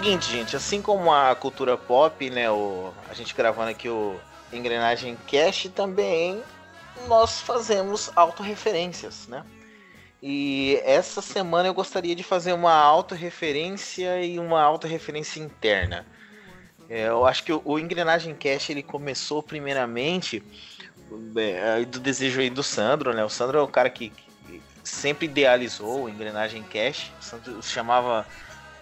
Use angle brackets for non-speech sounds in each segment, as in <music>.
seguinte, gente, assim como a cultura pop, né, o, a gente gravando aqui o Engrenagem Cast, também nós fazemos autorreferências, né? E essa semana eu gostaria de fazer uma autorreferência e uma autorreferência interna. É, eu acho que o, Engrenagem Cast ele começou primeiramente é, do desejo aí do Sandro, né? O Sandro é o cara que, que sempre idealizou o Engrenagem Cast. O Sandro chamava,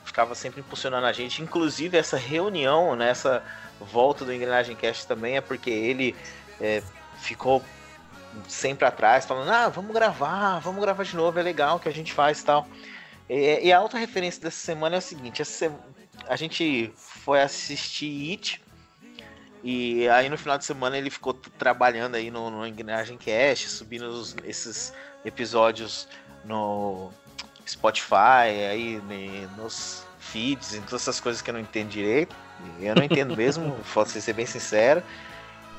ficava sempre impulsionando a gente. Inclusive essa reunião, nessa né? volta do Engrenagem Cast também é porque ele é, ficou sempre atrás, falando, ah, vamos gravar, vamos gravar de novo, é legal que a gente faz tal. E, e a outra referência dessa semana é o seguinte, a gente foi assistir It, e aí no final de semana ele ficou trabalhando aí no, no Engrenagem Cast, subindo os, esses episódios no Spotify, aí nos feeds, e todas essas coisas que eu não entendo direito. Eu não entendo mesmo, <laughs> posso ser bem sincero.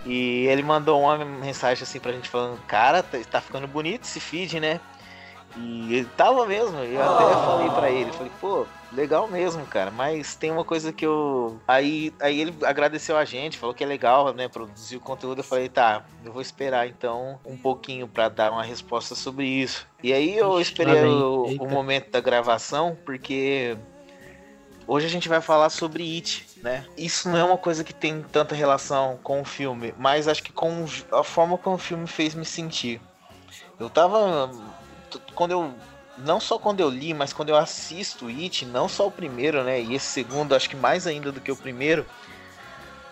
E ele mandou uma mensagem assim pra gente falando, cara, tá, tá ficando bonito esse feed, né? E ele tava mesmo, eu até oh. falei pra ele, falei, pô, legal mesmo, cara, mas tem uma coisa que eu. Aí, aí ele agradeceu a gente, falou que é legal, né, produzir o conteúdo. Eu falei, tá, eu vou esperar então um pouquinho para dar uma resposta sobre isso. E aí eu esperei o, o momento da gravação, porque Hoje a gente vai falar sobre It, né? Isso não é uma coisa que tem tanta relação com o filme, mas acho que com a forma como o filme fez me sentir. Eu tava. Quando eu. Não só quando eu li, mas quando eu assisto It, não só o primeiro, né? E esse segundo, acho que mais ainda do que o primeiro.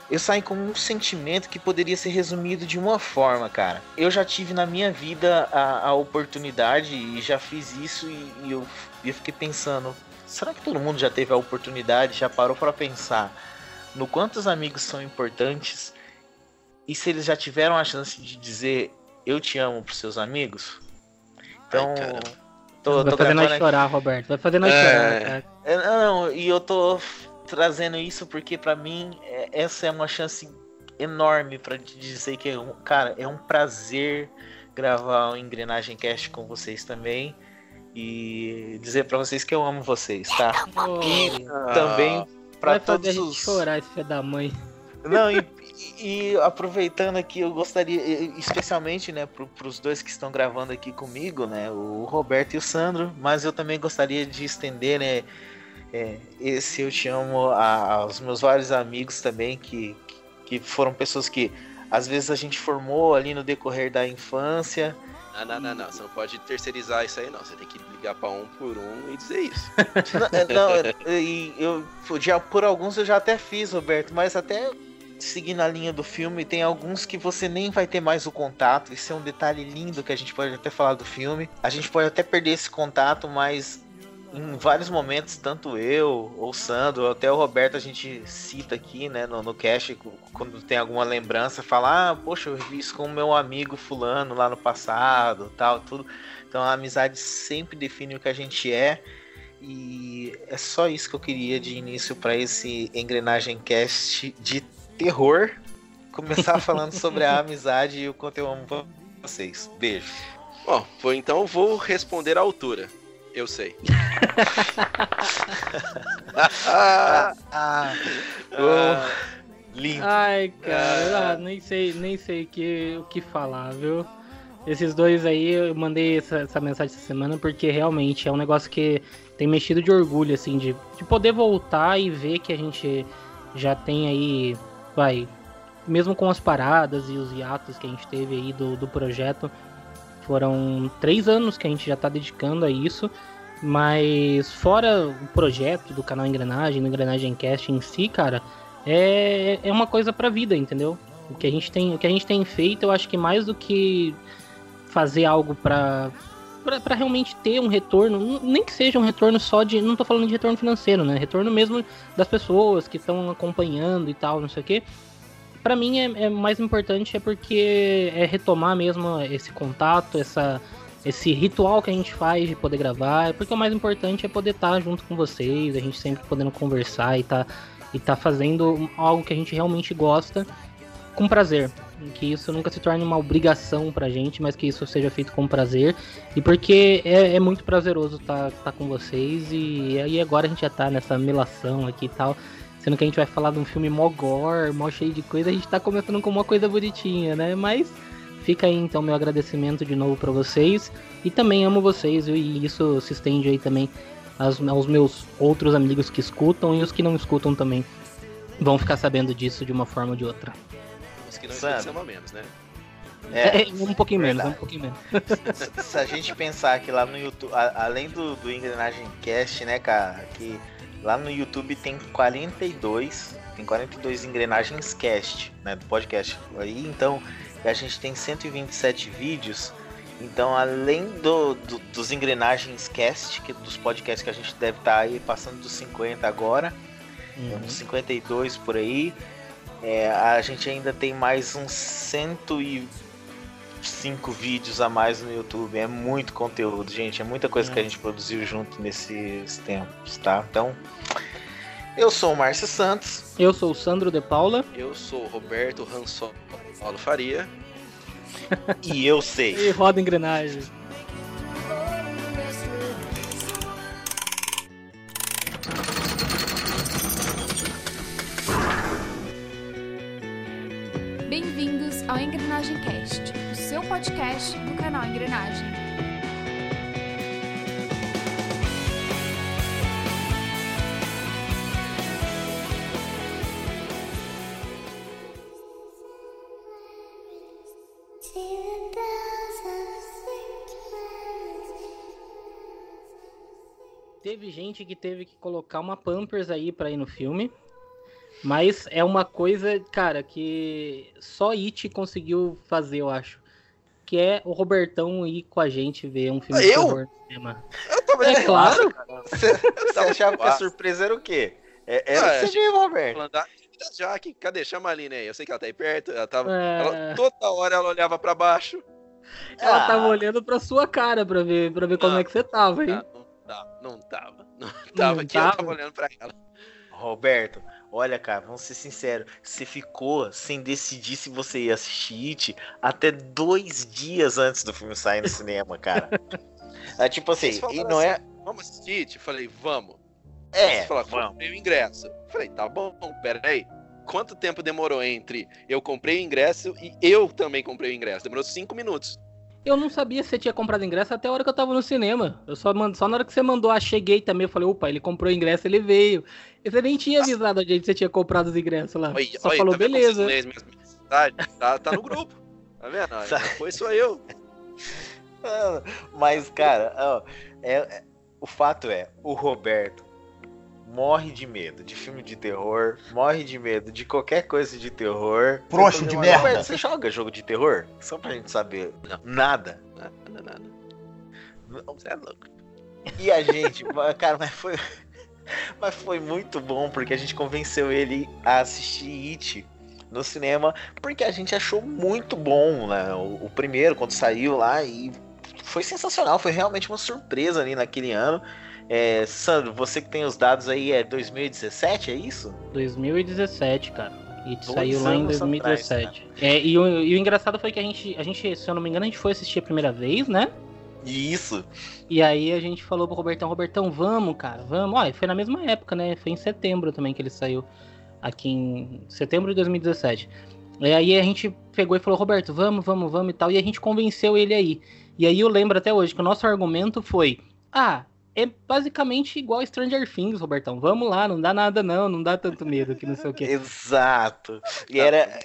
Eu saio com um sentimento que poderia ser resumido de uma forma, cara. Eu já tive na minha vida a, a oportunidade e já fiz isso e, e eu, eu fiquei pensando, será que todo mundo já teve a oportunidade, já parou para pensar no quantos amigos são importantes e se eles já tiveram a chance de dizer eu te amo pros seus amigos? Então, Ai, tô, vai tô fazer nós chorar, Roberto. Vai fazer nós é... chorar, cara. É, não, e eu tô trazendo isso porque para mim é, essa é uma chance enorme para dizer que, cara, é um prazer gravar o Engrenagem Cast com vocês também e dizer para vocês que eu amo vocês, tá? Oh, e também para todos os chorar esse filho da mãe. Não, e, e, aproveitando aqui, eu gostaria, especialmente, né, para os dois que estão gravando aqui comigo, né, o Roberto e o Sandro, mas eu também gostaria de estender, né, é, esse eu te amo a, aos meus vários amigos também, que, que foram pessoas que às vezes a gente formou ali no decorrer da infância, não, não, não, não. Você não pode terceirizar isso aí, não. Você tem que ligar pra um por um e dizer isso. <laughs> não, não e eu já por alguns eu já até fiz, Roberto, mas até seguindo a linha do filme, tem alguns que você nem vai ter mais o contato. Isso é um detalhe lindo que a gente pode até falar do filme. A gente pode até perder esse contato, mas em vários momentos, tanto eu, ou Sandro, até o Roberto, a gente cita aqui, né, no, no cast, quando tem alguma lembrança, fala, ah, poxa, eu vi isso com o meu amigo fulano lá no passado, tal, tudo. Então a amizade sempre define o que a gente é. E é só isso que eu queria de início para esse engrenagem cast de terror. Começar falando sobre a amizade e o quanto eu amo vocês. Beijo. Bom, então vou responder à altura. Eu sei. <laughs> ah, ah, ah, lindo. Ai, cara, ah, nem sei, nem sei que, o que falar, viu? Esses dois aí, eu mandei essa, essa, mensagem essa semana porque realmente é um negócio que tem mexido de orgulho, assim, de, de poder voltar e ver que a gente já tem aí, vai, mesmo com as paradas e os hiatos que a gente teve aí do, do projeto, foram três anos que a gente já está dedicando a isso, mas fora o projeto do canal Engrenagem, do Engrenagem Cast em si, cara, é, é uma coisa pra vida, entendeu? O que a gente tem, o que a gente tem feito, eu acho que mais do que fazer algo pra, pra, pra realmente ter um retorno, nem que seja um retorno só de. Não tô falando de retorno financeiro, né? Retorno mesmo das pessoas que estão acompanhando e tal, não sei o quê para mim é, é, mais importante é porque é retomar mesmo esse contato, essa esse ritual que a gente faz de poder gravar, porque o mais importante é poder estar junto com vocês, a gente sempre podendo conversar e tá e tá fazendo algo que a gente realmente gosta. Com prazer. Que isso nunca se torne uma obrigação pra gente, mas que isso seja feito com prazer. E porque é, é muito prazeroso estar tá, tá com vocês. E aí agora a gente já tá nessa melação aqui e tal. Sendo que a gente vai falar de um filme mó gore, mó cheio de coisa, a gente tá começando com uma coisa bonitinha, né? Mas fica aí então meu agradecimento de novo para vocês. E também amo vocês, e isso se estende aí também aos, aos meus outros amigos que escutam e os que não escutam também vão ficar sabendo disso de uma forma ou de outra. Os que não escutam menos, né? É, é, <laughs> um pouquinho verdade. menos, um pouquinho menos. Se, se, a gente pensar que lá no YouTube, a, além do, do Engrenagem Cast, né, cara, que lá no YouTube tem 42, tem 42 engrenagens cast, né, do podcast. Aí então, a gente tem 127 vídeos. Então, além do, do, dos engrenagens cast, que dos podcasts que a gente deve estar tá aí passando dos 50 agora, uhum. uns 52 por aí. É, a gente ainda tem mais uns 105 vídeos a mais no YouTube. É muito conteúdo, gente. É muita coisa que a gente produziu junto nesses tempos, tá? Então, eu sou o Márcio Santos. Eu sou o Sandro de Paula. Eu sou o Roberto Ransom Paulo Faria. e eu sei. E roda engrenagem. Gente que teve que colocar uma Pampers aí para ir no filme. Mas é uma coisa, cara, que só It conseguiu fazer, eu acho. Que é o Robertão ir com a gente ver um filme eu? de terror no cinema. Eu tô é claro. Você, <laughs> você achava que a surpresa era o quê? É, era ah, você mesmo, Roberto. Já que, cadê? Chama ali, né? Eu sei que ela tá aí perto. Ela tava, é... ela, toda hora ela olhava pra baixo. Ela ah. tava olhando pra sua cara pra ver, pra ver como é que você tava, hein? Não, não tava, não tava. <laughs> Não tava, que tava? eu tava olhando pra ela. Roberto, Olha, cara, vamos ser sinceros. Você ficou sem decidir se você ia assistir It até dois dias antes do filme sair no cinema, cara. <laughs> É tipo assim, e não é. Assim, vamos assistir It? Falei, vamos. É. Você falou, comprei o ingresso. Falei, tá bom, peraí. Quanto tempo demorou entre eu comprei o ingresso e eu também comprei o ingresso? Demorou cinco minutos. Eu não sabia se você tinha comprado ingresso até a hora que eu tava no cinema. Eu só, mando, só na hora que você mandou, ah, cheguei também. Eu falei, opa, ele comprou o ingresso, ele veio. E você nem tinha avisado a gente que você tinha comprado os ingressos lá. Oi, só oi, falou, tá beleza. Tá, tá no grupo. Tá vendo? Foi só eu. <laughs> Mas, cara, ó, é, é, o fato é, o Roberto morre de medo de filme de terror, morre de medo de qualquer coisa de terror. Frouxo de merda. Você joga jogo de terror? Só pra gente saber. Não. Nada. Nada, nada. Você é louco. E a gente, <laughs> cara, mas foi. <laughs> Mas foi muito bom porque a gente convenceu ele a assistir It no cinema, porque a gente achou muito bom, né? O, o primeiro, quando saiu lá, e foi sensacional, foi realmente uma surpresa ali naquele ano. É, Sandro, você que tem os dados aí, é 2017, é isso? 2017, cara. E saiu lá em 2017. Atrás, é, e, o, e o engraçado foi que a gente, a gente, se eu não me engano, a gente foi assistir a primeira vez, né? Isso. E aí a gente falou pro Robertão, Robertão, vamos, cara, vamos. Olha, foi na mesma época, né? Foi em setembro também que ele saiu. Aqui em setembro de 2017. E aí a gente pegou e falou, Roberto, vamos, vamos, vamos e tal. E a gente convenceu ele aí. E aí eu lembro até hoje que o nosso argumento foi: ah, é basicamente igual Stranger Things, Robertão. Vamos lá, não dá nada não, não dá tanto medo que não sei o que. <laughs> Exato. E era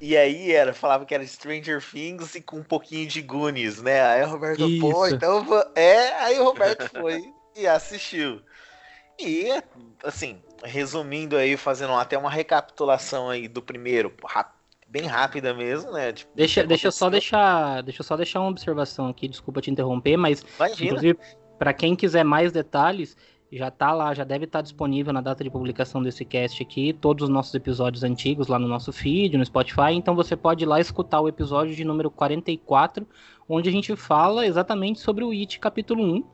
e aí era, falava que era Stranger Things e com um pouquinho de Goonies, né? Aí o Roberto, Isso. pô, então é, aí o Roberto foi e assistiu. E assim, resumindo aí, fazendo até uma recapitulação aí do primeiro, bem rápida mesmo, né? Tipo, deixa, deixa eu só deixar, deixa eu só deixar uma observação aqui, desculpa te interromper, mas Imagina. inclusive para quem quiser mais detalhes, já tá lá, já deve estar tá disponível na data de publicação desse cast aqui, todos os nossos episódios antigos lá no nosso feed, no Spotify, então você pode ir lá escutar o episódio de número 44, onde a gente fala exatamente sobre o It capítulo 1.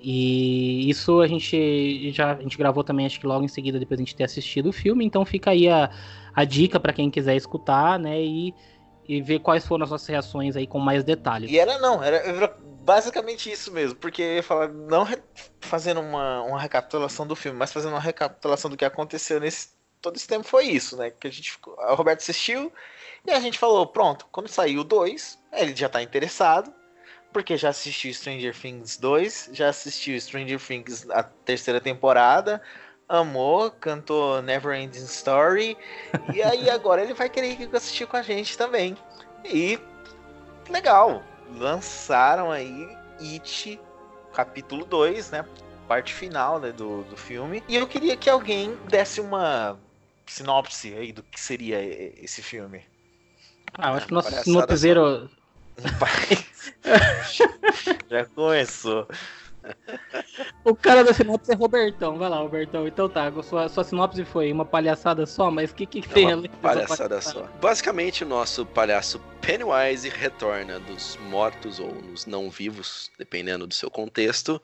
E isso a gente já a gente gravou também, acho que logo em seguida, depois a gente ter assistido o filme. Então fica aí a, a dica para quem quiser escutar, né? E, e ver quais foram as nossas reações aí com mais detalhes. E era não, era basicamente isso mesmo, porque falar, não fazendo uma, uma recapitulação do filme, mas fazendo uma recapitulação do que aconteceu nesse todo esse tempo foi isso, né? Que a gente, a Roberto assistiu e a gente falou, pronto, quando saiu o 2, ele já tá interessado, porque já assistiu Stranger Things 2, já assistiu Stranger Things a terceira temporada, amou, cantou Never Ending Story, e aí <laughs> agora ele vai querer assistir com a gente também. E legal, lançaram aí It capítulo 2, né? Parte final né, do, do filme. E eu queria que alguém desse uma sinopse aí do que seria esse filme. Ah, eu acho que o nosso sinopseiro. Já começou. O cara da sinopse é Robertão. Vai lá, Robertão. Então tá, sua, sua sinopse foi uma palhaçada só, mas o que, que tem ali? Palhaçada só. Basicamente, o nosso palhaço Pennywise retorna dos mortos ou nos não vivos, dependendo do seu contexto,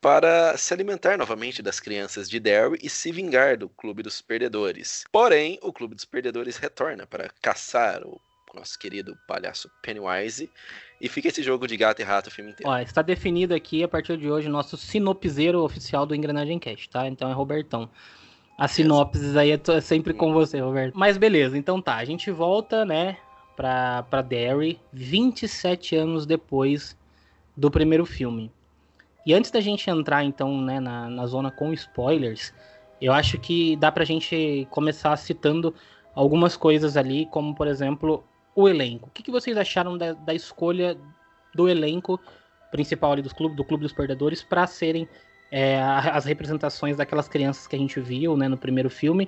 para se alimentar novamente das crianças de Derry e se vingar do Clube dos Perdedores. Porém, o Clube dos Perdedores retorna para caçar o nosso querido palhaço Pennywise e fica esse jogo de gato e rato o filme inteiro. Ó, está definido aqui a partir de hoje nosso sinopseiro oficial do Engrenagem Cast, tá? Então é Robertão. A sinopses aí é sempre com você, Roberto. Mas beleza, então tá. A gente volta, né, pra, pra Derry 27 anos depois do primeiro filme. E antes da gente entrar, então, né, na, na zona com spoilers, eu acho que dá pra gente começar citando algumas coisas ali, como, por exemplo, o elenco. O que, que vocês acharam da, da, escolha do elenco principal ali do clube, do Clube dos Perdedores para serem é, as representações daquelas crianças que a gente viu né, no primeiro filme?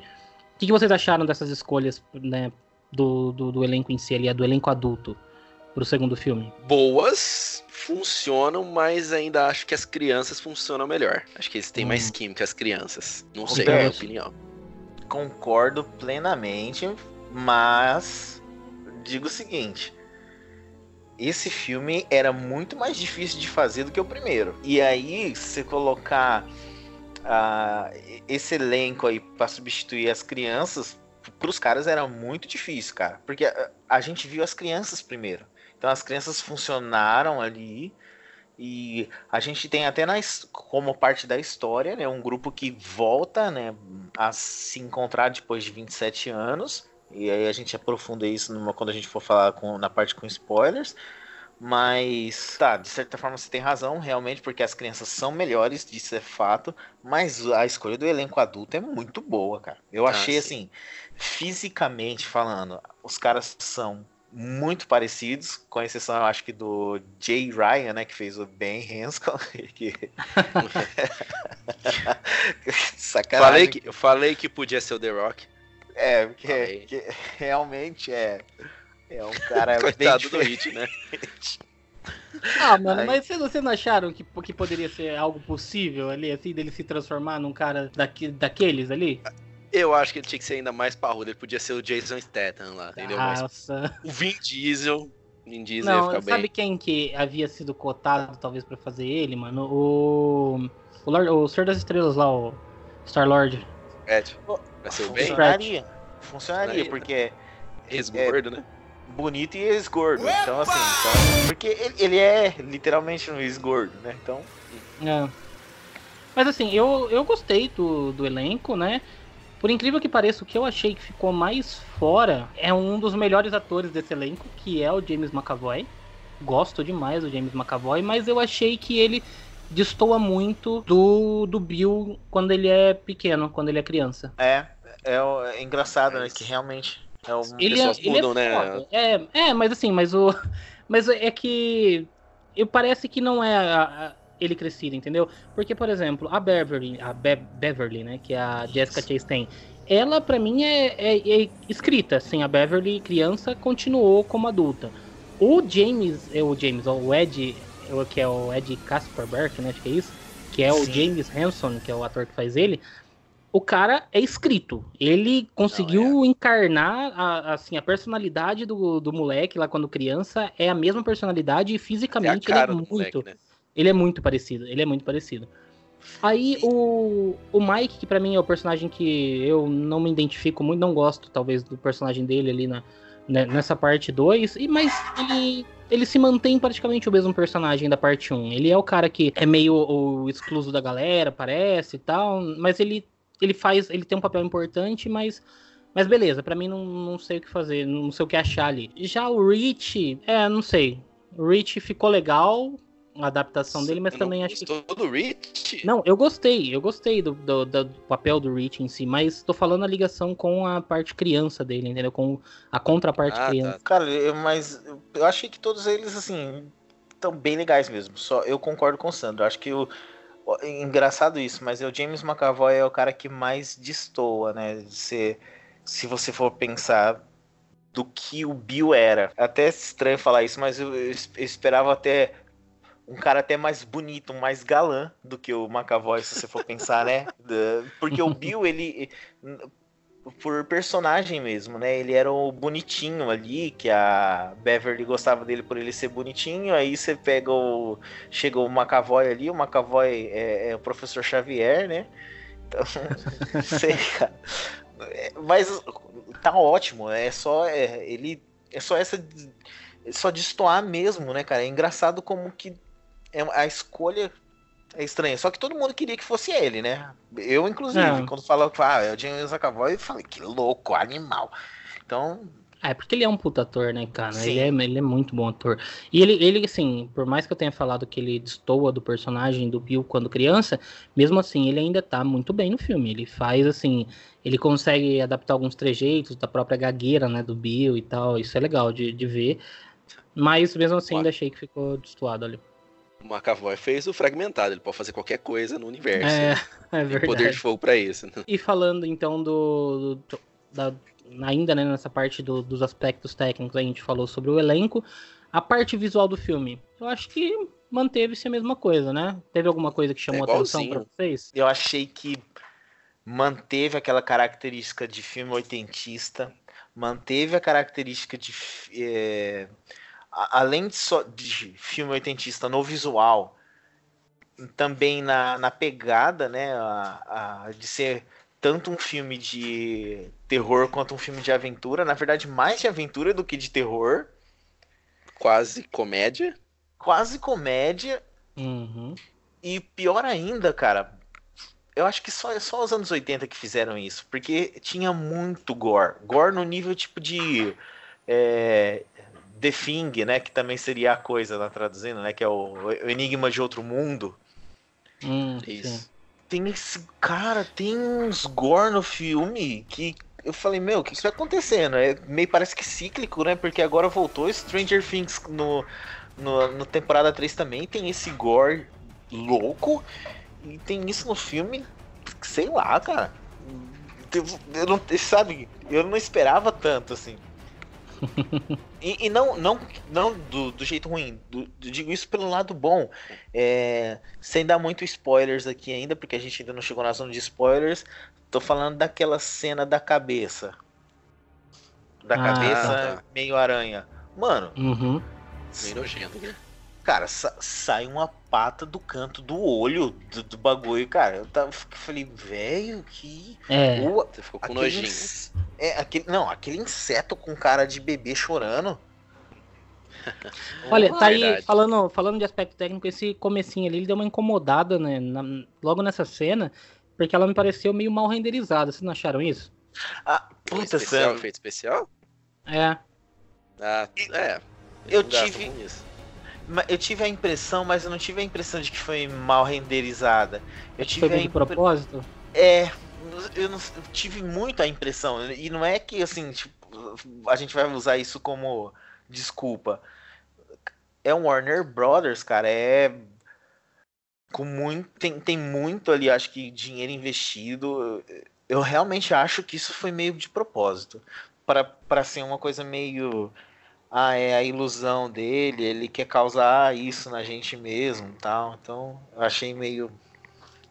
O que, que vocês acharam dessas escolhas né, do, do, do elenco em si, ali, do elenco adulto? pro segundo filme? Boas, funcionam, mas ainda acho que as crianças funcionam melhor. Acho que eles têm hum. mais química as crianças. Não sei, é a minha opinião. Concordo plenamente, mas digo o seguinte. Esse filme era muito mais difícil de fazer do que o primeiro. E aí, se colocar uh, esse elenco aí para substituir as crianças, para os caras era muito difícil, cara. Porque a, a gente viu as crianças primeiro. Então as crianças funcionaram ali. E a gente tem até nas, como parte da história, né, um grupo que volta né, a se encontrar depois de 27 anos. E aí a gente aprofunda isso numa, quando a gente for falar com, na parte com spoilers. Mas, tá, de certa forma você tem razão, realmente, porque as crianças são melhores, isso é fato. Mas a escolha do elenco adulto é muito boa, cara. Eu ah, achei, sim. assim, fisicamente falando, os caras são muito parecidos, com exceção, eu acho que do Jay Ryan, né, que fez o Ben Hanscom. <laughs> Que... <laughs> <laughs> Sacanagem. Falei que, eu falei que podia ser o The Rock. É, porque que <laughs> realmente é, é um cara <laughs> Coitado do Hit, né? Ah, mano, Aí... mas vocês, não acharam que, que poderia ser algo possível ali, assim, dele se transformar num cara daqui, daqueles ali? Eu acho que ele tinha que ser ainda mais parrudo. Ele podia ser o Jason Statham lá, entendeu? Nossa. o Vin Diesel. Vin Diesel Não, ia ficar sabe bem. quem que havia sido cotado, talvez, pra fazer ele, mano? O. O, Lord, o Senhor das Estrelas lá, o Star Lord. É, tipo, vai ser o bem? Funcionaria. Funcionaria, porque. Ex-gordo, é, né? Bonito e ex-gordo. Então, assim. Então, porque ele, ele é literalmente um ex-gordo, né? Então. É. Mas assim, eu, eu gostei do, do elenco, né? Por incrível que pareça, o que eu achei que ficou mais fora é um dos melhores atores desse elenco, que é o James McAvoy. Gosto demais do James McAvoy, mas eu achei que ele destoa muito do, do Bill quando ele é pequeno, quando ele é criança. É, é, é engraçado, né? Que realmente é o... ele é, ele mudam, é né? É, é, mas assim, mas o. <laughs> Mas é que. Eu parece que não é a, ele crescido, entendeu? Porque, por exemplo, a Beverly, a Be Beverly, né, que é a Jessica Chastain, ela para mim é, é, é, escrita, assim, a Beverly criança continuou como adulta. O James, é o James, o Ed, que é o Ed Kasperberg, né, acho que é isso, que é Sim. o James Hanson, que é o ator que faz ele, o cara é escrito. Ele conseguiu Não, é. encarnar a, assim, a personalidade do, do moleque lá quando criança. É a mesma personalidade e fisicamente é ele é muito. Moleque, né? Ele é muito parecido, ele é muito parecido. Aí o, o Mike, que para mim é o personagem que eu não me identifico muito, não gosto talvez do personagem dele ali na, né, nessa parte 2, mas ele, ele se mantém praticamente o mesmo personagem da parte 1. Um. Ele é o cara que é meio o excluso da galera, parece e tal, mas ele, ele faz, ele tem um papel importante, mas mas beleza, para mim não, não sei o que fazer, não sei o que achar ali. Já o Rich, é, não sei. O Rich ficou legal, a adaptação dele, mas também acho que. do Rich? Não, eu gostei, eu gostei do, do, do, papel do Rich em si, mas tô falando a ligação com a parte criança dele, entendeu? Com a contraparte ah, tá. criança. Tá. Cara, eu, mas eu achei que todos eles, assim, estão bem legais mesmo. Só eu concordo com o Sandro. Acho que o. Engraçado isso, mas o James McAvoy é o cara que mais destoa, né? Se, se você for pensar do que o Bill era. Até estranho falar isso, mas eu, eu esperava até um cara até mais bonito, mais galã do que o McAvoy, se você for pensar, né? <laughs> Porque o Bill, ele. Por personagem mesmo, né? Ele era o bonitinho ali, que a Beverly gostava dele por ele ser bonitinho. Aí você pega o. Chega o McAvoy ali, o McAvoy é, é o professor Xavier, né? Então, <laughs> mas tá ótimo, é só. É, ele. É só essa. Só destoar mesmo, né, cara? É engraçado como que a escolha é estranha. Só que todo mundo queria que fosse ele, né? Eu, inclusive, é. quando falou que ah, é o James McAvoy, eu falei, que louco, animal. Então. É, porque ele é um puta ator, né, cara? Ele é, ele é muito bom ator. E ele, ele, assim, por mais que eu tenha falado que ele destoa do personagem do Bill quando criança, mesmo assim, ele ainda tá muito bem no filme. Ele faz, assim, ele consegue adaptar alguns trejeitos da própria gagueira, né, do Bill e tal. Isso é legal de, de ver. Mas mesmo assim, ainda achei que ficou destoado ali. O McAvoy fez o fragmentado, ele pode fazer qualquer coisa no universo. É, é verdade. Tem poder de fogo para isso. Né? E falando então do, do da, ainda né, nessa parte do, dos aspectos técnicos, a gente falou sobre o elenco. A parte visual do filme, eu acho que manteve-se a mesma coisa, né? Teve alguma coisa que chamou é atenção para vocês? Eu achei que manteve aquela característica de filme oitentista, manteve a característica de é, além de, só, de filme oitentista no visual, também na, na pegada, né, a, a, de ser tanto um filme de terror quanto um filme de aventura, na verdade mais de aventura do que de terror. Quase comédia. Quase comédia. Uhum. E pior ainda, cara, eu acho que só, só os anos 80 que fizeram isso, porque tinha muito gore. Gore no nível tipo de é, The Thing, né? Que também seria a coisa lá traduzindo, né? Que é o, o Enigma de Outro Mundo. Hum, Isso. Sim. Tem esse. Cara, tem uns gore no filme que eu falei, meu, o que isso vai acontecendo? É meio parece que cíclico, né? Porque agora voltou Stranger Things no, no, no temporada 3 também. Tem esse gore louco. E tem isso no filme. Sei lá, cara. Eu não, sabe, eu não esperava tanto assim e, e, não, não, não do, do jeito ruim. Do, do, digo isso pelo lado bom. É, sem dar muito spoilers aqui ainda, porque a gente ainda não chegou na zona de spoilers. Tô falando daquela cena da cabeça. Da ah, cabeça tá. meio aranha. Mano. Uhum. Meio nojento, né? Cara, sa sai uma pata do canto do olho do, do bagulho, cara. Eu tava, falei, velho, que. É. O, Você ficou com nojinho. É, aquele, não, aquele inseto com cara de bebê chorando. <laughs> Olha, tá aí falando, falando de aspecto técnico, esse comecinho ali, ele deu uma incomodada, né? Na, logo nessa cena, porque ela me pareceu meio mal renderizada. Vocês não acharam isso? Ah, puta especial, efeito especial? É. Ah, é. Eu tive. Eu tive a impressão, mas eu não tive a impressão de que foi mal renderizada. Eu tive foi de propósito? É, eu, não, eu tive muita impressão. E não é que assim, tipo, a gente vai usar isso como desculpa. É um Warner Brothers, cara, é com muito tem, tem muito ali, acho que dinheiro investido. Eu realmente acho que isso foi meio de propósito, para ser uma coisa meio ah, é a ilusão dele, ele quer causar isso na gente mesmo, tal. Então, eu achei meio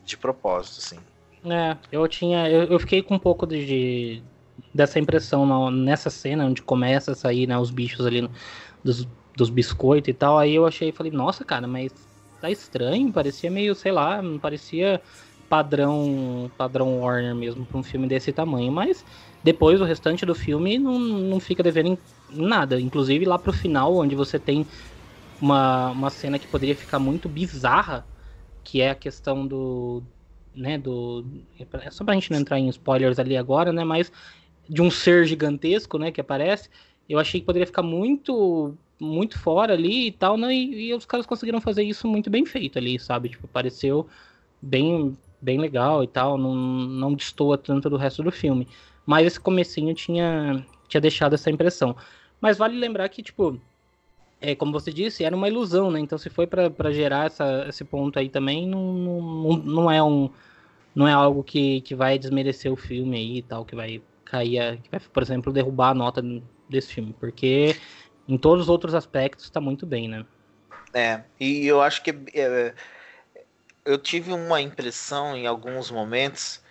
de propósito, assim. É, eu tinha. Eu, eu fiquei com um pouco de, dessa impressão na, nessa cena onde começa a sair né, os bichos ali no, dos, dos biscoitos e tal. Aí eu achei falei, nossa, cara, mas tá estranho, parecia meio, sei lá, parecia padrão padrão Warner mesmo para um filme desse tamanho, mas depois o restante do filme não, não fica devendo em nada, inclusive lá pro final, onde você tem uma, uma cena que poderia ficar muito bizarra, que é a questão do, né, do é só pra gente não entrar em spoilers ali agora, né, mas de um ser gigantesco, né, que aparece, eu achei que poderia ficar muito muito fora ali e tal, né, e, e os caras conseguiram fazer isso muito bem feito ali, sabe? Tipo, pareceu bem bem legal e tal, não, não destoa tanto do resto do filme. Mas esse comecinho tinha, tinha deixado essa impressão. Mas vale lembrar que, tipo, é, como você disse, era uma ilusão, né? Então se foi para gerar essa, esse ponto aí também, não, não, não é um. Não é algo que, que vai desmerecer o filme aí e tal, que vai cair, a, que vai, por exemplo, derrubar a nota desse filme. Porque em todos os outros aspectos está muito bem, né? É, e eu acho que é, eu tive uma impressão em alguns momentos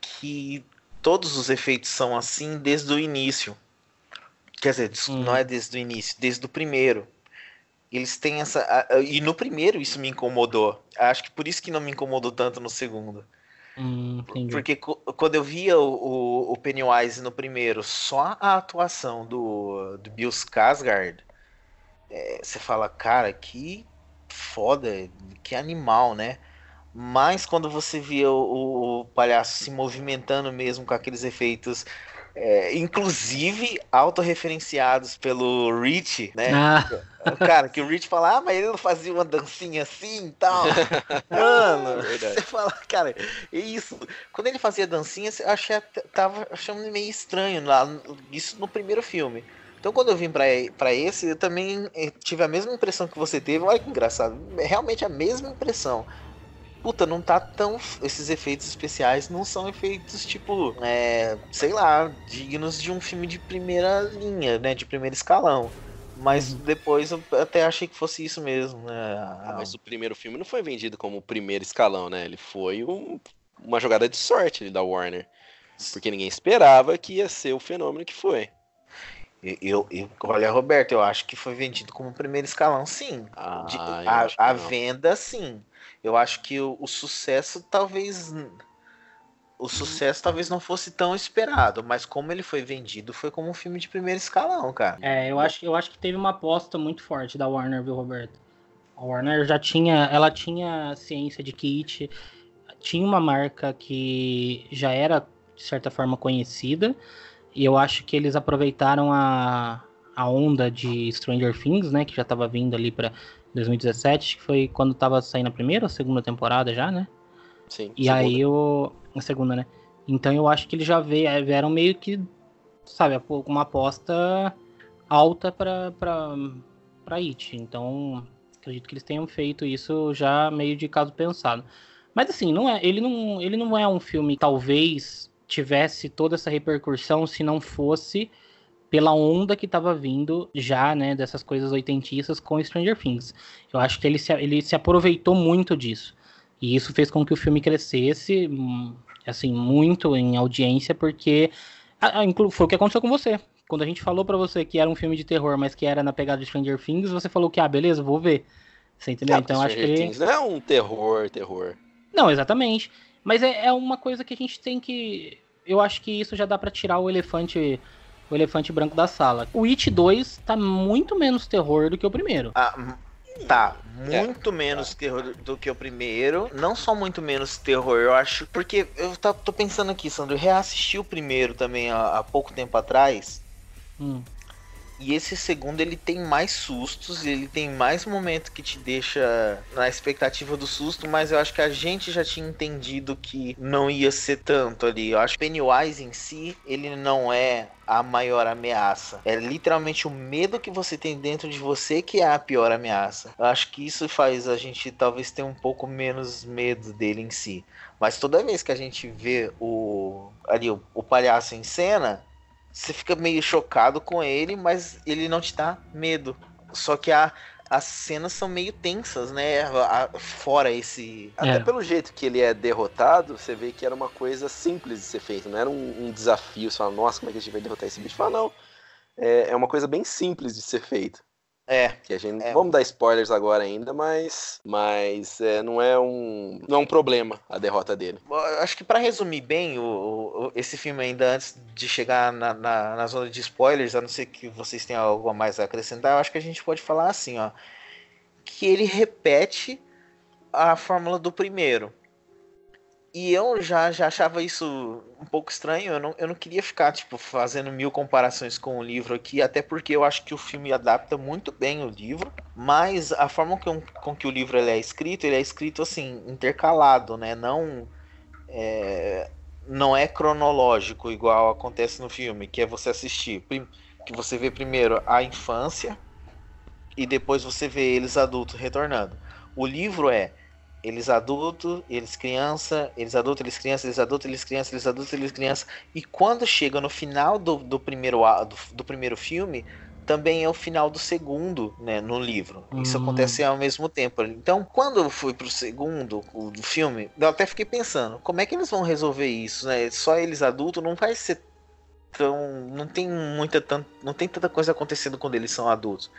que todos os efeitos são assim desde o início. Quer dizer, hum. não é desde o início, desde o primeiro. Eles têm essa. E no primeiro isso me incomodou. Acho que por isso que não me incomodou tanto no segundo. Hum, Porque quando eu via o, o, Pennywise no primeiro, só a atuação do, do Bill Skarsgård, é, você fala, cara, que foda, que animal, né? Mas quando você via o, o palhaço se movimentando mesmo com aqueles efeitos é, inclusive autorreferenciados pelo Rich, né? Ah. Cara, que o Rich fala, ah, mas ele não fazia uma dancinha assim e tal. <laughs> Mano, é você fala, cara, é isso. Quando ele fazia dancinha, eu achei, tava achando meio estranho lá, isso no primeiro filme. Então quando eu vim para esse, eu também eh, tive a mesma impressão que você teve. Olha que engraçado, é realmente a mesma impressão. Puta, não tá tão. Esses efeitos especiais não são efeitos, tipo, é, sei lá, dignos de um filme de primeira linha, né? De primeiro escalão. Mas uhum. depois eu até achei que fosse isso mesmo, né? Ah, mas o primeiro filme não foi vendido como o primeiro escalão, né? Ele foi um, uma jogada de sorte da Warner. Porque ninguém esperava que ia ser o fenômeno que foi. Eu, eu, olha, Roberto, eu acho que foi vendido como primeiro escalão, sim. Ah, De, a, a venda, sim. Eu acho que o, o sucesso talvez. O sucesso talvez não fosse tão esperado, mas como ele foi vendido, foi como um filme de primeiro escalão, cara. É, eu acho, eu acho que teve uma aposta muito forte da Warner, viu, Roberto? A Warner já tinha. Ela tinha ciência de que It tinha uma marca que já era, de certa forma, conhecida e eu acho que eles aproveitaram a, a onda de Stranger Things, né? Que já tava vindo ali para 2017, que foi quando tava saindo a primeira ou segunda temporada já, né? Sim. E segunda. aí o. A segunda, né? Então eu acho que eles já vieram meio que, sabe, uma aposta alta pra, pra, pra It. Então, acredito que eles tenham feito isso já meio de caso pensado. Mas assim, não é, ele, não, ele não é um filme, talvez, tivesse toda essa repercussão se não fosse pela onda que estava vindo já, né, dessas coisas oitentistas com Stranger Things. Eu acho que ele se, ele se aproveitou muito disso. E isso fez com que o filme crescesse, hum, assim, muito em audiência, porque foi o que aconteceu com você. Quando a gente falou para você que era um filme de terror, mas que era na pegada de Stranger Things, você falou que, ah, beleza, vou ver. Você entendeu? É, então acho que. Things não é um terror, terror. Não, exatamente. Mas é, é uma coisa que a gente tem que. Eu acho que isso já dá para tirar o elefante o elefante branco da sala. O It 2 tá muito menos terror do que o primeiro. Ah, tá. Muito é, menos terror do que o primeiro. Não só muito menos terror, eu acho. Porque eu tô pensando aqui, Sandro, eu reassisti o primeiro também há, há pouco tempo atrás. Hum. E esse segundo ele tem mais sustos, ele tem mais momento que te deixa na expectativa do susto, mas eu acho que a gente já tinha entendido que não ia ser tanto ali. Eu acho que Pennywise em si, ele não é a maior ameaça. É literalmente o medo que você tem dentro de você que é a pior ameaça. Eu acho que isso faz a gente talvez ter um pouco menos medo dele em si. Mas toda vez que a gente vê o ali o, o palhaço em cena, você fica meio chocado com ele, mas ele não te dá medo. Só que a, as cenas são meio tensas, né? A, fora esse. Até é. pelo jeito que ele é derrotado, você vê que era uma coisa simples de ser feita, não era um, um desafio. Você fala, nossa, como é que a gente vai derrotar esse bicho? Fala, não. É, é uma coisa bem simples de ser feita. É. Que a gente é. vamos dar spoilers agora ainda, mas mas é, não é um não é um problema a derrota dele. Acho que para resumir bem o, o, esse filme ainda antes de chegar na, na, na, zona de spoilers, a não ser que vocês tenham algo a mais a acrescentar, eu acho que a gente pode falar assim, ó, que ele repete a fórmula do primeiro. E eu já, já achava isso um pouco estranho. Eu não, eu não queria ficar, tipo, fazendo mil comparações com o livro aqui, até porque eu acho que o filme adapta muito bem o livro. Mas a forma com, com que o livro ele é escrito, ele é escrito assim, intercalado, né? Não. É, não é cronológico, igual acontece no filme, que é você assistir. Que você vê primeiro a infância e depois você vê eles adultos retornando. O livro é eles adulto, eles criança, eles adulto, eles criança, eles adulto, eles criança, eles adulto, eles criança. E quando chega no final do, do primeiro do, do, primeiro filme, também é o final do segundo, né, no livro. Isso hum. acontece ao mesmo tempo. Então, quando eu fui pro segundo o, do filme, eu até fiquei pensando, como é que eles vão resolver isso, né? Só eles adultos não vai ser tão não tem muita tanto, não tem tanta coisa acontecendo quando eles são adultos.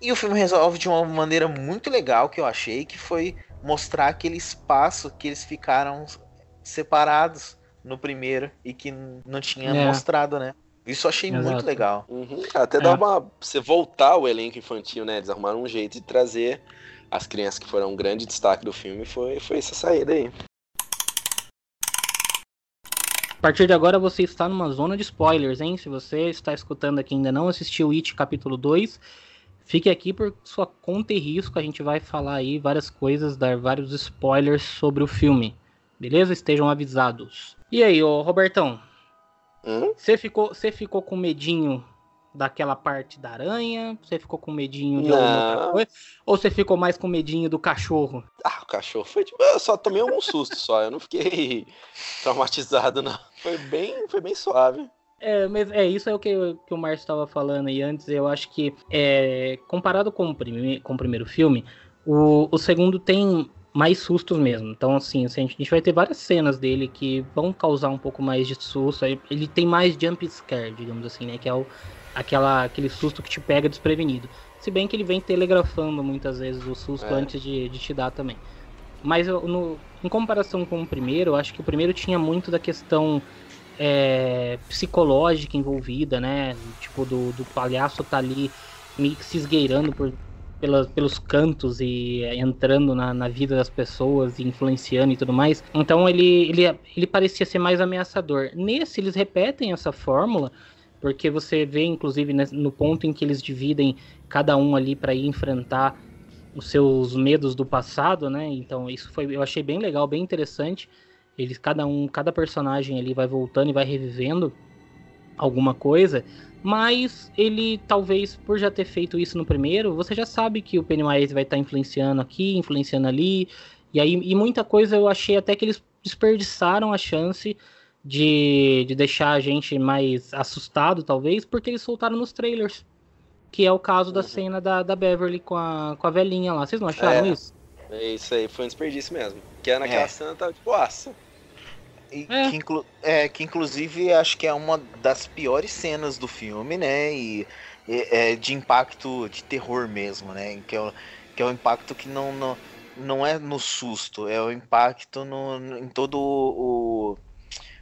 E o filme resolve de uma maneira muito legal que eu achei, que foi mostrar aquele espaço que eles ficaram separados no primeiro e que não tinha é. mostrado, né? Isso eu achei Exato. muito legal. Uhum. Até é. dá uma. Você voltar o elenco infantil, né? Eles arrumaram um jeito de trazer as crianças que foram um grande destaque do filme. Foi, foi essa saída aí. A partir de agora você está numa zona de spoilers, hein? Se você está escutando aqui e ainda não assistiu It capítulo 2, Fique aqui por sua conta e risco, a gente vai falar aí várias coisas, dar vários spoilers sobre o filme. Beleza? Estejam avisados. E aí, ô Robertão? Você hum? ficou, ficou com medinho daquela parte da aranha? Você ficou com medinho de alguma outra coisa? Ou você ficou mais com medinho do cachorro? Ah, o cachorro foi tipo, eu só tomei um susto só, eu não fiquei <laughs> traumatizado não. Foi bem, foi bem suave. É, mas é isso é o que, que o Márcio estava falando aí antes. Eu acho que, é, comparado com o, prime, com o primeiro filme, o, o segundo tem mais sustos mesmo. Então, assim, a gente vai ter várias cenas dele que vão causar um pouco mais de susto. Ele tem mais jump scare, digamos assim, né? Que é o, aquela, aquele susto que te pega desprevenido. Se bem que ele vem telegrafando muitas vezes o susto é. antes de, de te dar também. Mas no, em comparação com o primeiro, eu acho que o primeiro tinha muito da questão é, psicológica envolvida, né? Tipo, do, do palhaço tá ali meio que se esgueirando por, pela, pelos cantos e é, entrando na, na, vida das pessoas e influenciando e tudo mais. Então ele, ele, ele parecia ser mais ameaçador. Nesse, eles repetem essa fórmula, porque você vê, inclusive, no ponto em que eles dividem cada um ali para ir enfrentar os seus medos do passado, né? Então isso foi, eu achei bem legal, bem interessante. Eles, cada um, cada personagem ali vai voltando e vai revivendo alguma coisa, mas ele talvez por já ter feito isso no primeiro, você já sabe que o Pennywise vai estar tá influenciando aqui, influenciando ali, e aí e muita coisa eu achei até que eles desperdiçaram a chance de, de deixar a gente mais assustado, talvez, porque eles soltaram nos trailers. Que é o caso da uhum. cena da, da Beverly com a, com a velhinha lá. Vocês não acharam é, isso? É isso aí, foi um desperdício mesmo. Que naquela é. cena tava tipo, nossa. E é. Que, inclu é, que inclusive acho que é uma das piores cenas do filme, né? E, é de impacto de terror mesmo, né? Que é o, que é o impacto que não, não, não é no susto, é o impacto no, no em todo o,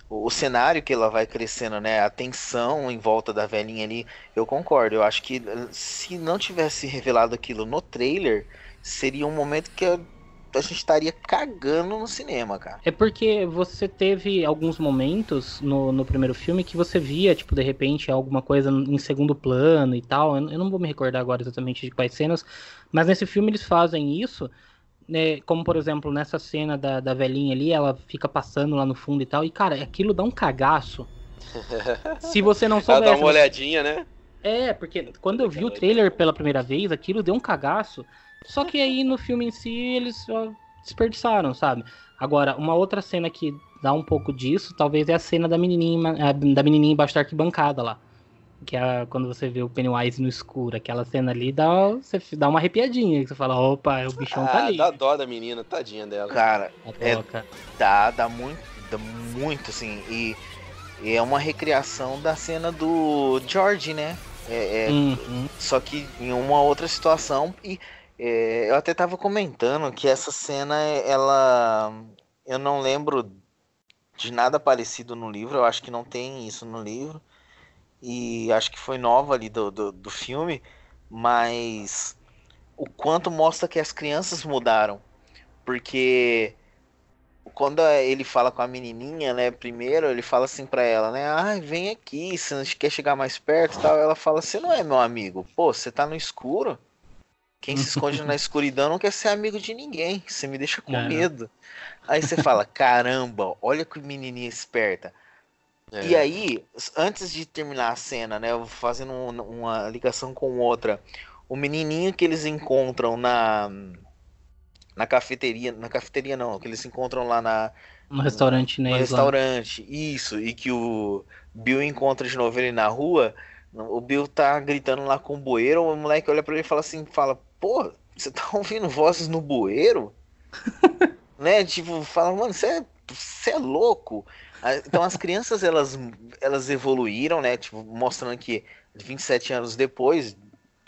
o, o, cenário que ela vai crescendo, né? A tensão em volta da velhinha ali. Eu concordo, eu acho que se não tivesse revelado aquilo no trailer, seria um momento que eu a gente estaria cagando no cinema, cara. É porque você teve alguns momentos no, no primeiro filme que você via, tipo, de repente, alguma coisa em segundo plano e tal. Eu, eu não vou me recordar agora exatamente de quais cenas, mas nesse filme eles fazem isso. Né, como por exemplo nessa cena da, da velhinha ali, ela fica passando lá no fundo e tal, e cara, aquilo dá um cagaço. <laughs> Se você não souber. Ela dá uma olhadinha, né? É, porque quando eu vi o trailer pela primeira vez, aquilo deu um cagaço. Só que aí no filme em si eles só desperdiçaram, sabe? Agora, uma outra cena que dá um pouco disso, talvez é a cena da menininha, da menininha embaixo da arquibancada lá. Que é quando você vê o Pennywise no escuro. Aquela cena ali dá, você dá uma arrepiadinha. Que você fala, opa, o bichão tá ah, tá ali. Dá dó da menina, tadinha dela. Cara, é, dá, dá muito, dá muito, assim. E, e é uma recriação da cena do George, né? É, é, uhum. Só que em uma outra situação. E é, eu até tava comentando que essa cena, ela. Eu não lembro de nada parecido no livro. Eu acho que não tem isso no livro. E acho que foi nova ali do, do, do filme. Mas o quanto mostra que as crianças mudaram. Porque quando ele fala com a menininha, né, primeiro, ele fala assim para ela, né, ah, vem aqui, você quer chegar mais perto tal. Ela fala, você não é meu amigo, pô, você tá no escuro. Quem se esconde na <laughs> escuridão não quer ser amigo de ninguém, você me deixa com é. medo. Aí você fala, <laughs> caramba, olha que menininha esperta. É. E aí, antes de terminar a cena, né, fazendo uma ligação com outra, o menininho que eles encontram na na cafeteria, na cafeteria não, que eles se encontram lá na no restaurante, né? No restaurante, isso, e que o Bill encontra de novo ele na rua, o Bill tá gritando lá com o bueiro, o moleque olha para ele e fala assim, fala, pô, você tá ouvindo vozes no bueiro? <laughs> né? Tipo, fala, mano, você é, você é louco. Então as crianças elas, elas evoluíram, né? Tipo, mostrando que 27 anos depois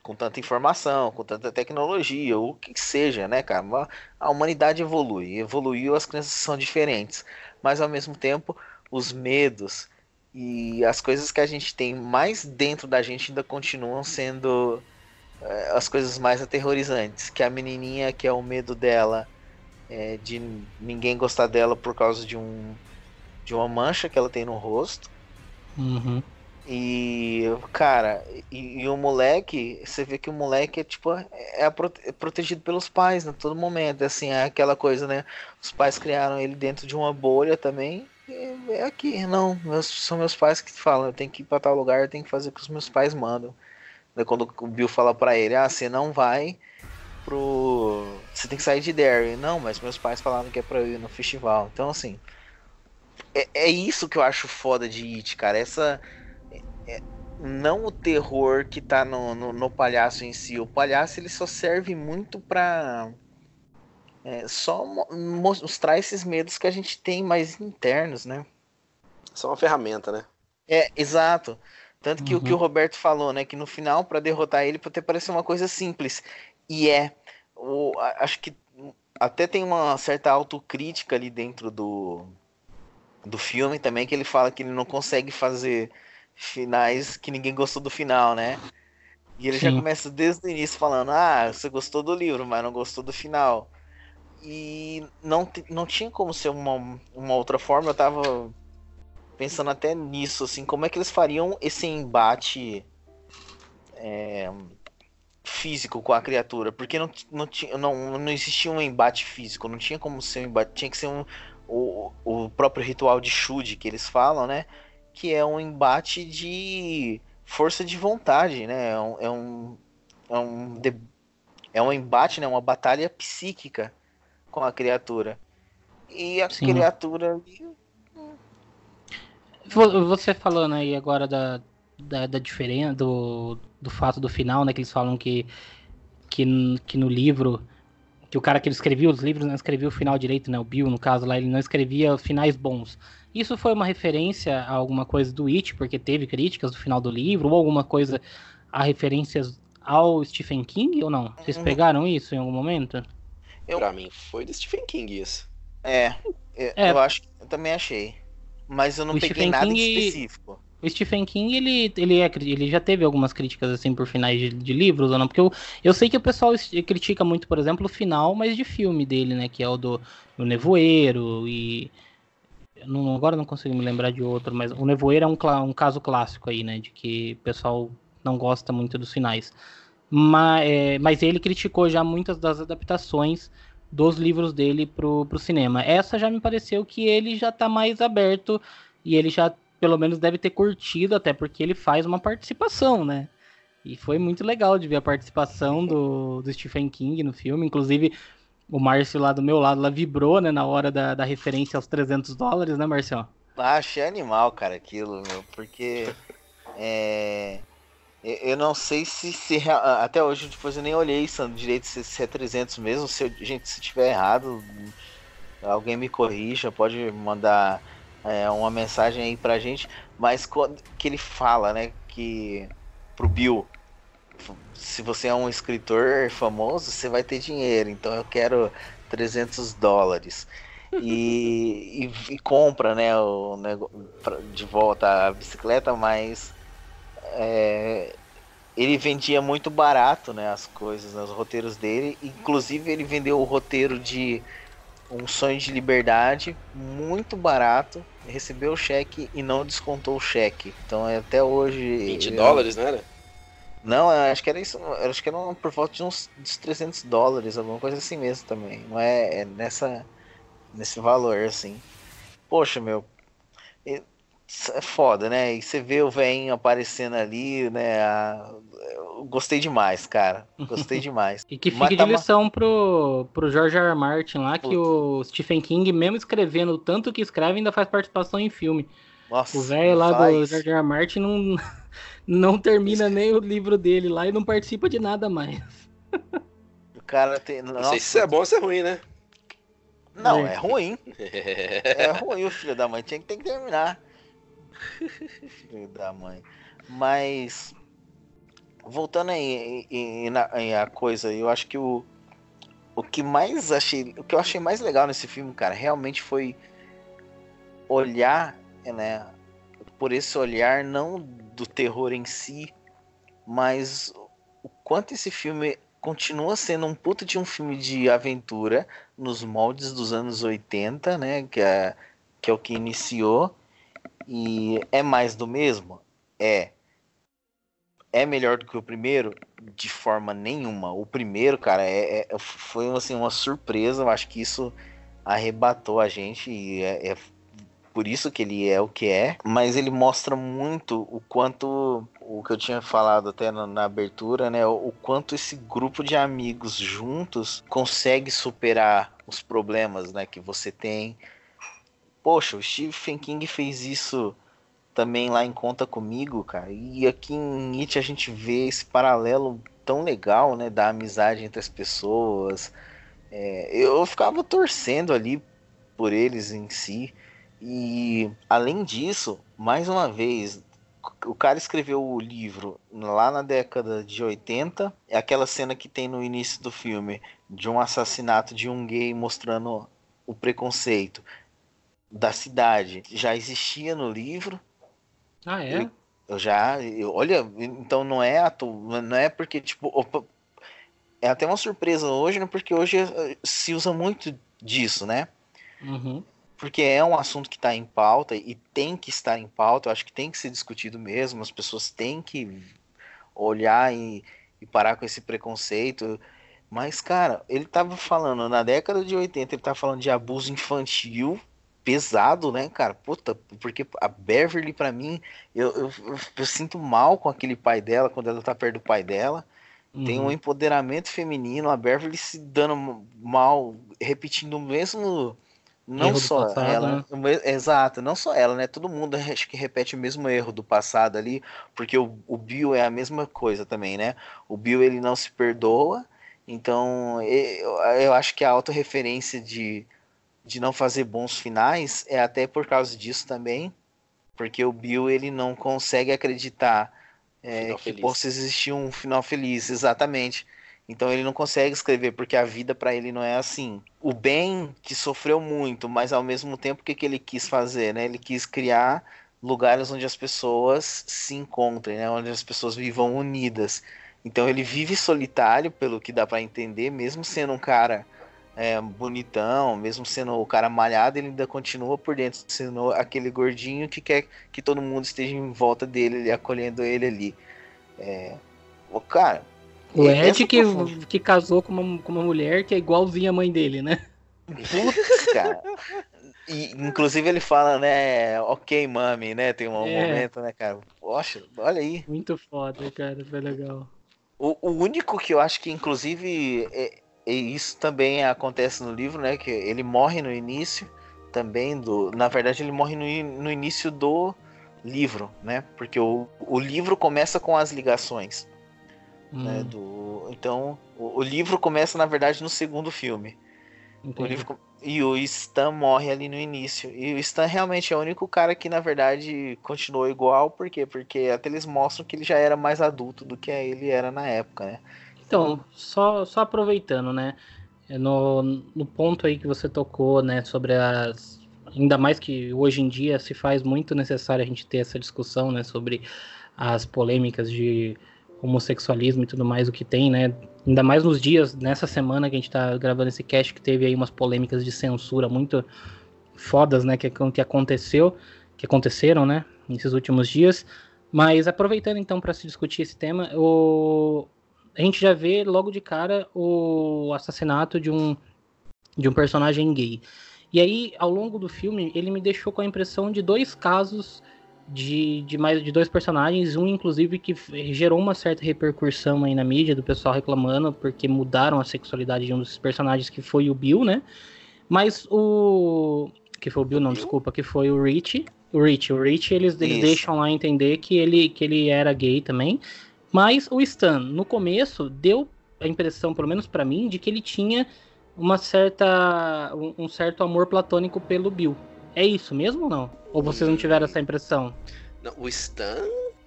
com tanta informação, com tanta tecnologia, o que, que seja, né, cara? A humanidade evolui, evoluiu, as crianças são diferentes, mas ao mesmo tempo os medos e as coisas que a gente tem mais dentro da gente ainda continuam sendo as coisas mais aterrorizantes. Que a menininha, que é o medo dela é, de ninguém gostar dela por causa de um de uma mancha que ela tem no rosto. Uhum. E, cara, e, e, o moleque, você vê que o moleque é tipo, é, é protegido pelos pais a né, todo momento. Assim, é aquela coisa, né? Os pais criaram ele dentro de uma bolha também. é aqui, não. Meus, são meus pais que falam, eu tenho que ir pra tal lugar, eu tenho que fazer o que os meus pais mandam. Daí quando o Bill fala pra ele, ah, você não vai pro. Você tem que sair de Derry. Não, mas meus pais falaram que é pra eu ir no festival. Então, assim. É, é isso que eu acho foda de It, cara. Essa é, não o terror que tá no, no, no, palhaço em si. O palhaço ele só serve muito pra é, só mostrar esses medos que a gente tem mais internos, né? Só uma ferramenta, né? É, exato. Tanto que uhum. o que o uhum. Roberto falou, né? Que no final, para derrotar ele, pode parecer uma coisa simples. E é. O, acho que até tem uma certa autocrítica ali dentro do, do filme também, que ele fala que ele não consegue fazer finais que ninguém gostou do final, né? E ele Sim. já começa desde o início falando: Ah, você gostou do livro, mas não gostou do final. E não, não tinha como ser uma, uma outra forma. Eu tava pensando até nisso, assim, como é que eles fariam esse embate é, físico com a criatura? Porque não, não, tinha, não, não existia um embate físico, não tinha como ser um embate, tinha que ser um, o, o próprio ritual de Shud que eles falam, né? que é um embate de força de vontade, né? É um, é um, é um, é um embate, né? Uma batalha psíquica com a criatura. E a Sim. criatura. Você falando aí agora da, da, da, diferença, do, do fato do final, né? Que eles falam que, que, que no livro. Que o cara que escrevia os livros não escrevia o final direito, né? O Bill, no caso lá, ele não escrevia finais bons. Isso foi uma referência a alguma coisa do It, porque teve críticas do final do livro, ou alguma coisa a referências ao Stephen King ou não? Vocês uhum. pegaram isso em algum momento? Eu... Pra mim foi do Stephen King isso. É, eu, é. eu acho eu também achei. Mas eu não o peguei Stephen nada King... específico. O Stephen King, ele, ele, é, ele já teve algumas críticas, assim, por finais de, de livros ou não? Porque eu, eu sei que o pessoal critica muito, por exemplo, o final, mas de filme dele, né? Que é o do, do Nevoeiro e não, agora não consigo me lembrar de outro, mas o Nevoeiro é um, um caso clássico aí, né? De que o pessoal não gosta muito dos finais. Mas, é, mas ele criticou já muitas das adaptações dos livros dele pro, pro cinema. Essa já me pareceu que ele já tá mais aberto e ele já pelo menos deve ter curtido, até porque ele faz uma participação, né? E foi muito legal de ver a participação do, do Stephen King no filme. Inclusive, o Márcio lá do meu lado lá vibrou, né, na hora da, da referência aos 300 dólares, né, Marcelo? Ah, achei animal, cara, aquilo, meu, porque é, eu não sei se, se até hoje depois eu nem olhei isso direito se, se é 300 mesmo, se eu, gente, se tiver errado, alguém me corrija, pode mandar é, uma mensagem aí pra gente, mas quando, que ele fala, né, que pro Bill. Se você é um escritor famoso, você vai ter dinheiro, então eu quero 300 dólares. E, <laughs> e, e compra, né, o, de volta a bicicleta, mas é, ele vendia muito barato, né, as coisas, né, os roteiros dele. Inclusive ele vendeu o roteiro de Um Sonho de Liberdade muito barato, recebeu o cheque e não descontou o cheque. Então é até hoje 20 eu... dólares, não era? Não, acho que era isso, acho que era por volta de uns, uns 300 dólares, alguma coisa assim mesmo também. Não é, é nessa nesse valor assim. Poxa, meu, é foda, né? E você vê o velhinho aparecendo ali, né? Eu gostei demais, cara. Gostei <laughs> demais. e que fique tá de lição uma... pro, pro George R. R. Martin lá, que o Stephen King, mesmo escrevendo o tanto que escreve, ainda faz participação em filme. Nossa, o velho lá faz... do George R. R. Martin não, <laughs> não termina nem o livro dele lá e não participa de nada mais. o cara tem. Nossa. Não sei se isso é bom ou se é ruim, né? Não, é, é ruim. <laughs> é ruim, o filho da mãe tinha que, tem que terminar. Filho da mãe. Mas voltando aí em, a coisa, eu acho que o o que mais achei, o que eu achei mais legal nesse filme, cara, realmente foi olhar, né, por esse olhar não do terror em si, mas o quanto esse filme continua sendo um puto de um filme de aventura nos moldes dos anos 80, né, que é, que é o que iniciou e é mais do mesmo? É. É melhor do que o primeiro? De forma nenhuma. O primeiro, cara, é, é foi assim, uma surpresa. Eu acho que isso arrebatou a gente e é, é por isso que ele é o que é, mas ele mostra muito o quanto o que eu tinha falado até na, na, abertura, né, o quanto esse grupo de amigos juntos consegue superar os problemas, né, que você tem, Poxa, o Stephen King fez isso também lá em Conta Comigo, cara. E aqui em Nietzsche a gente vê esse paralelo tão legal, né? Da amizade entre as pessoas. É, eu ficava torcendo ali por eles em si. E além disso, mais uma vez, o cara escreveu o livro lá na década de 80. É aquela cena que tem no início do filme de um assassinato de um gay mostrando o preconceito da cidade já existia no livro. Ah, é? Eu, eu já. Eu, olha, então não é ato, não é porque, tipo. Opa, é até uma surpresa hoje, né? Porque hoje eh, se usa muito disso, né? Uhum. Porque é um assunto que está em pauta e tem que estar em pauta, eu acho que tem que ser discutido mesmo, as pessoas têm que olhar e, e parar com esse preconceito. Mas, cara, ele estava falando, na década de 80, ele estava falando de abuso infantil pesado, né, cara? Puta, porque a Beverly, para mim, eu, eu, eu, sinto mal com aquele pai dela quando ela tá perto do pai dela. Uhum. Tem um uhum. empoderamento feminino, a Beverly se dando mal, repetindo o mesmo. Não erro só passado, ela, né? exato, não só ela, né? Todo mundo acho que repete o mesmo erro do passado ali, porque o, o Bill é a mesma coisa também, né? O Bill ele não se perdoa, então eu, eu acho que a autorreferência de de não fazer bons finais é até por causa disso também, porque o Bill ele não consegue acreditar é, que feliz. possa existir um final feliz, exatamente. Então ele não consegue escrever porque a vida para ele não é assim. O Ben que sofreu muito, mas ao mesmo tempo o que, que ele quis fazer, né? Ele quis criar lugares onde as pessoas se encontrem, né? Onde as pessoas vivam unidas. Então ele vive solitário, pelo que dá para entender, mesmo sendo um cara é, bonitão, mesmo sendo o cara malhado, ele ainda continua por dentro, sendo aquele gordinho que quer que todo mundo esteja em volta dele, ali, acolhendo ele ali. É, o cara. O Ed que, que casou com uma, com uma mulher que é igualzinha a mãe dele, né? Putz, cara. E, inclusive ele fala, né, ok, mami, né? Tem um é. momento, né, cara? Poxa, olha aí. Muito foda, cara, foi legal. O, o único que eu acho que, inclusive, é, e isso também acontece no livro, né? Que ele morre no início também do. Na verdade, ele morre no, no início do livro, né? Porque o, o livro começa com as ligações. Né, hum. Né, do, então, o, o, livro começa, na verdade, no segundo filme. O livro, e o Stan morre ali no início. E o Stan realmente é o único cara que, na verdade, continuou igual. Por quê? Porque até eles mostram que ele já era mais adulto do que ele era na época, né? Então, só, só aproveitando, né? No, no ponto aí que você tocou, né, sobre as. Ainda mais que hoje em dia se faz muito necessário a gente ter essa discussão, né, sobre as polêmicas de homossexualismo e tudo mais, o que tem, né? Ainda mais nos dias, nessa semana que a gente tá gravando esse cast, que teve aí umas polêmicas de censura muito fodas, né? Que, que aconteceu, que aconteceram, né? Nesses últimos dias. Mas aproveitando então para se discutir esse tema, o... a gente já vê logo de cara o assassinato de um, de um personagem gay. E aí, ao longo do filme, ele me deixou com a impressão de dois casos de, de mais de dois personagens, um inclusive que gerou uma certa repercussão aí na mídia do pessoal reclamando porque mudaram a sexualidade de um dos personagens que foi o Bill, né? Mas o que foi o Bill, não, desculpa, que foi o Rich. O Rich, o Rich, eles, eles deixam lá entender que ele que ele era gay também. Mas o Stan, no começo, deu a impressão, pelo menos para mim, de que ele tinha uma certa um, um certo amor platônico pelo Bill. É isso mesmo ou não? Ou vocês não tiveram essa impressão? Não, o Stan?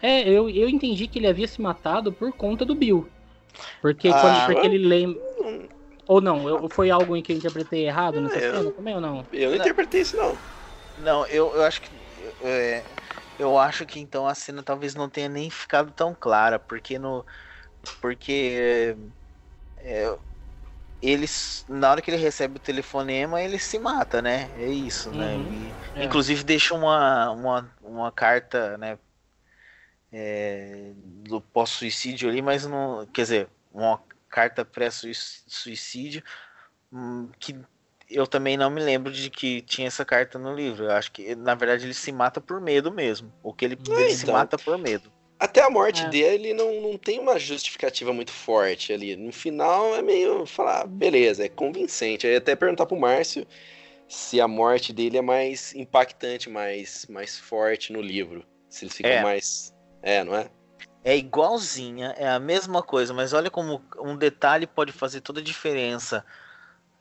É, eu, eu entendi que ele havia se matado por conta do Bill. Porque, ah, quando, porque ele lembra. Ou não, eu, foi algo em que eu interpretei errado nessa eu, cena também ou não? Eu não interpretei isso não. Não, eu, eu acho que. É, eu acho que então a cena talvez não tenha nem ficado tão clara, porque no. Porque. É, eles na hora que ele recebe o telefonema ele se mata né é isso né? uhum. né e, é. inclusive deixa uma, uma, uma carta né é, do pós suicídio ali mas não quer dizer uma carta pré suicídio hum, que eu também não me lembro de que tinha essa carta no livro eu acho que na verdade ele se mata por medo mesmo o que ele, é, ele então. se mata por medo até a morte é. dele não, não tem uma justificativa muito forte ali. No final é meio falar, beleza, é convincente. Aí até perguntar pro Márcio se a morte dele é mais impactante, mais, mais forte no livro. Se eles ficam é. mais. É, não é? É igualzinha, é a mesma coisa, mas olha como um detalhe pode fazer toda a diferença,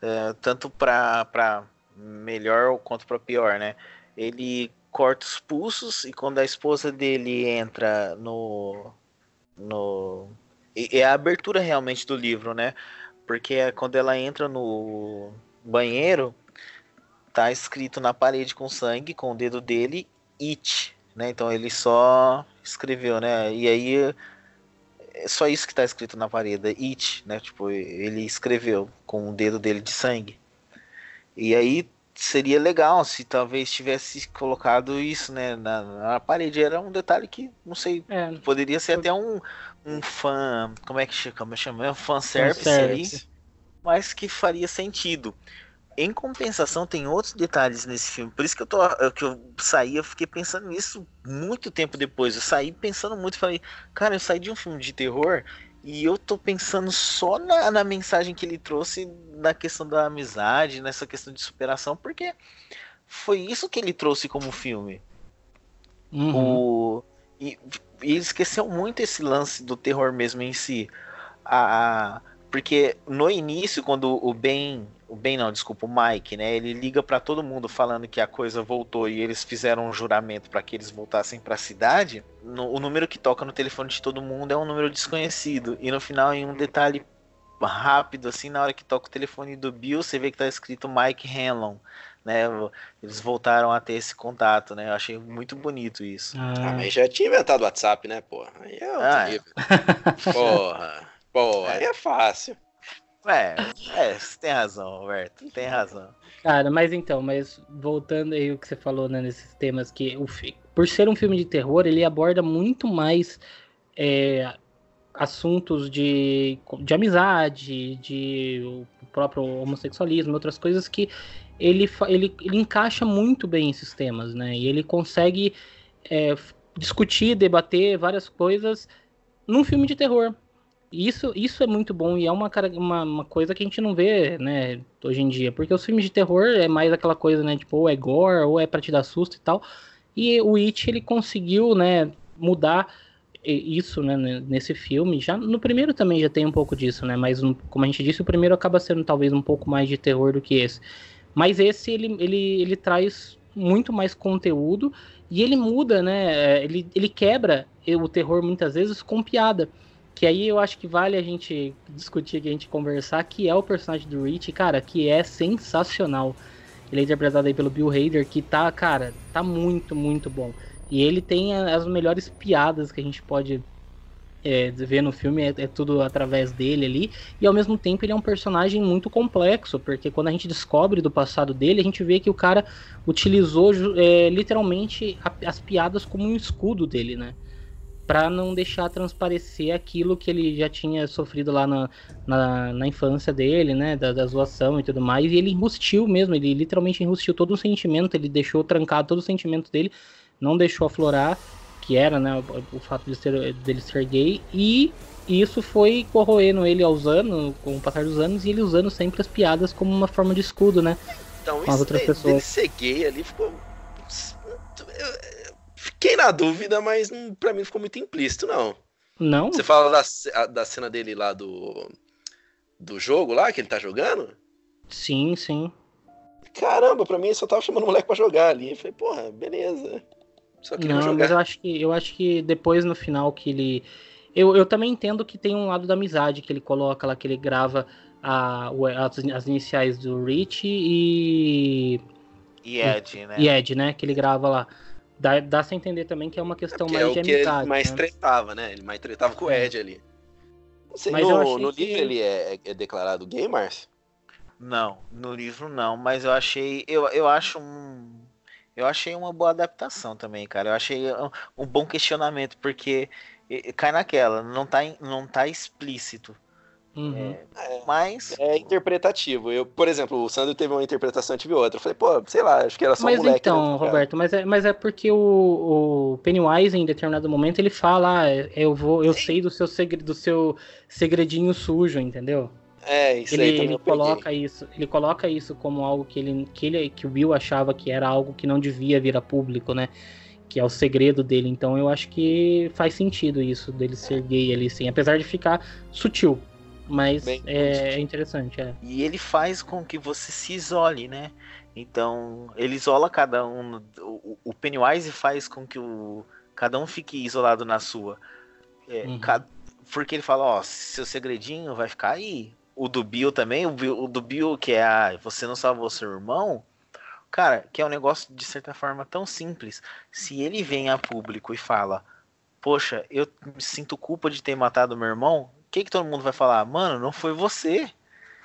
é, tanto para melhor quanto para pior, né? Ele corta os pulsos e quando a esposa dele entra no. no é a abertura realmente do livro, né? Porque é quando ela entra no banheiro, tá escrito na parede com sangue, com o dedo dele, it, né? Então ele só escreveu, né? E aí é só isso que tá escrito na parede, it, né? Tipo, ele escreveu com o dedo dele de sangue. E aí seria legal se talvez tivesse colocado isso né, na, na parede. Era um detalhe que, não sei, é, poderia ser até um, um fã. Como é que chama? chama? Um fanservice, service aí, mas que faria sentido. Em compensação, tem outros detalhes nesse filme. Por isso que eu, tô, que eu saí, eu fiquei pensando nisso muito tempo depois. Eu saí pensando muito. Falei, cara, eu saí de um filme de terror e eu tô pensando só na, na, mensagem que ele trouxe na questão da amizade, nessa questão de superação, porque foi isso que ele trouxe como filme. Uhum. O, e, e, ele esqueceu muito esse lance do terror mesmo em si. A, a, porque no início, quando o Ben o Ben não, desculpa, o Mike, né? Ele liga para todo mundo falando que a coisa voltou e eles fizeram um juramento para que eles voltassem para a cidade. No, o número que toca no telefone de todo mundo é um número desconhecido e no final em um detalhe rápido assim, na hora que toca o telefone do Bill, você vê que tá escrito Mike Hanlon. Né, eles voltaram a ter esse contato, né? Eu achei muito bonito isso. Ah, ah mas já tinha inventado o WhatsApp, né, porra? Aí é ah, é. Porra, porra, é. aí é fácil. É, é, você tem razão, Roberto, tem razão. Cara, mas então, mas voltando aí o que você falou né, nesses temas, que o, por ser um filme de terror, ele aborda muito mais é, assuntos de, de amizade, de o próprio homossexualismo, outras coisas que ele, ele, ele encaixa muito bem esses temas, né? E ele consegue é, discutir, debater várias coisas num filme de terror. Isso, isso é muito bom e é uma, uma, uma, coisa que a gente não vê, né, hoje em dia. Porque os filmes de terror é mais aquela coisa, né, tipo, ou é gore, ou é pra te dar susto e tal. E o It, ele conseguiu, né, mudar isso, né, nesse filme. Já no primeiro também já tem um pouco disso, né? Mas como a gente disse, o primeiro acaba sendo talvez um pouco mais de terror do que esse. Mas esse ele, ele, ele traz muito mais conteúdo e ele muda, né? É, ele, ele quebra o terror muitas vezes com piada. Que aí eu acho que vale a gente discutir, a gente conversar, que é o personagem do Rich, cara, que é sensacional. Ele é interpretado aí pelo Bill Hader, que tá, cara, tá muito, muito bom. E ele tem as melhores piadas que a gente pode é, ver no filme, é, é, tudo através dele ali. E ao mesmo tempo ele é um personagem muito complexo, porque quando a gente descobre do passado dele, a gente vê que o cara utilizou é, literalmente as piadas como um escudo dele, né? Para não deixar transparecer aquilo que ele já tinha sofrido lá na, na, na infância dele, né, da, da, zoação e tudo mais, e ele enrustiu mesmo, ele literalmente enrustiu todo o sentimento, ele deixou trancado todo o sentimento dele, não deixou aflorar, que era, né, o, o fato de ser, dele ser gay, e isso foi corroendo ele aos anos, com o passar dos anos, e ele usando sempre as piadas como uma forma de escudo, né, então, com as outras pessoas. Ele ser gay ali ficou Fiquei na dúvida, mas para mim ficou muito implícito, não. Não? Você fala da, da cena dele lá do, do jogo lá, que ele tá jogando? Sim, sim. Caramba, pra mim ele só tava chamando o moleque pra jogar ali. Eu falei, porra, beleza. Só queria não, jogar. mas eu acho que eu acho que depois no final que ele. Eu, eu também entendo que tem um lado da amizade que ele coloca lá, que ele grava a, as, as iniciais do Rich e. E Ed, né? E Ed, né? Que ele grava lá dá, dá a entender também que é uma questão é mais é de amizade. Ele mais né? tretava, né? Ele mais tretava com o Ed ali. Sei, mas no, no livro ele é, é, declarado gay, Márcio? Não, no livro não, mas eu achei. Eu, eu acho um. Eu achei uma boa adaptação também, cara. Eu achei um, um bom questionamento, porque cai naquela, não tá, não tá explícito. Uhum. É, mas. É interpretativo. Eu, por exemplo, o Sandro teve uma interpretação, eu tive outra. Eu falei, pô, sei lá, acho que era só mas um moleque. Então, né, Roberto, mas é, mas é porque o, o, Pennywise, em determinado momento, ele fala, ah, eu vou, eu Sim. sei do seu, segredo, do seu segredinho sujo, entendeu? É, isso ele, aí ele coloca isso, ele coloca isso como algo que ele, que ele, que o Bill achava que era algo que não devia vir a público, né? Que é o segredo dele. Então eu acho que faz sentido isso dele ser gay ali, sim, apesar de ficar sutil. Mas Bem, é, é interessante, é. E ele faz com que você se isole, né? Então, ele isola cada um. O, Pennywise faz com que o, cada um fique isolado na sua. É, uhum. cada, porque ele fala, ó, seu segredinho vai ficar aí. O do Bill também, o, Bill, o do Bill, que é a você não salvou seu irmão, cara, que é um negócio de certa forma tão simples. Se ele vem a público e fala, poxa, eu me sinto culpa de ter matado meu irmão, que, que todo mundo vai falar? Mano, não foi você.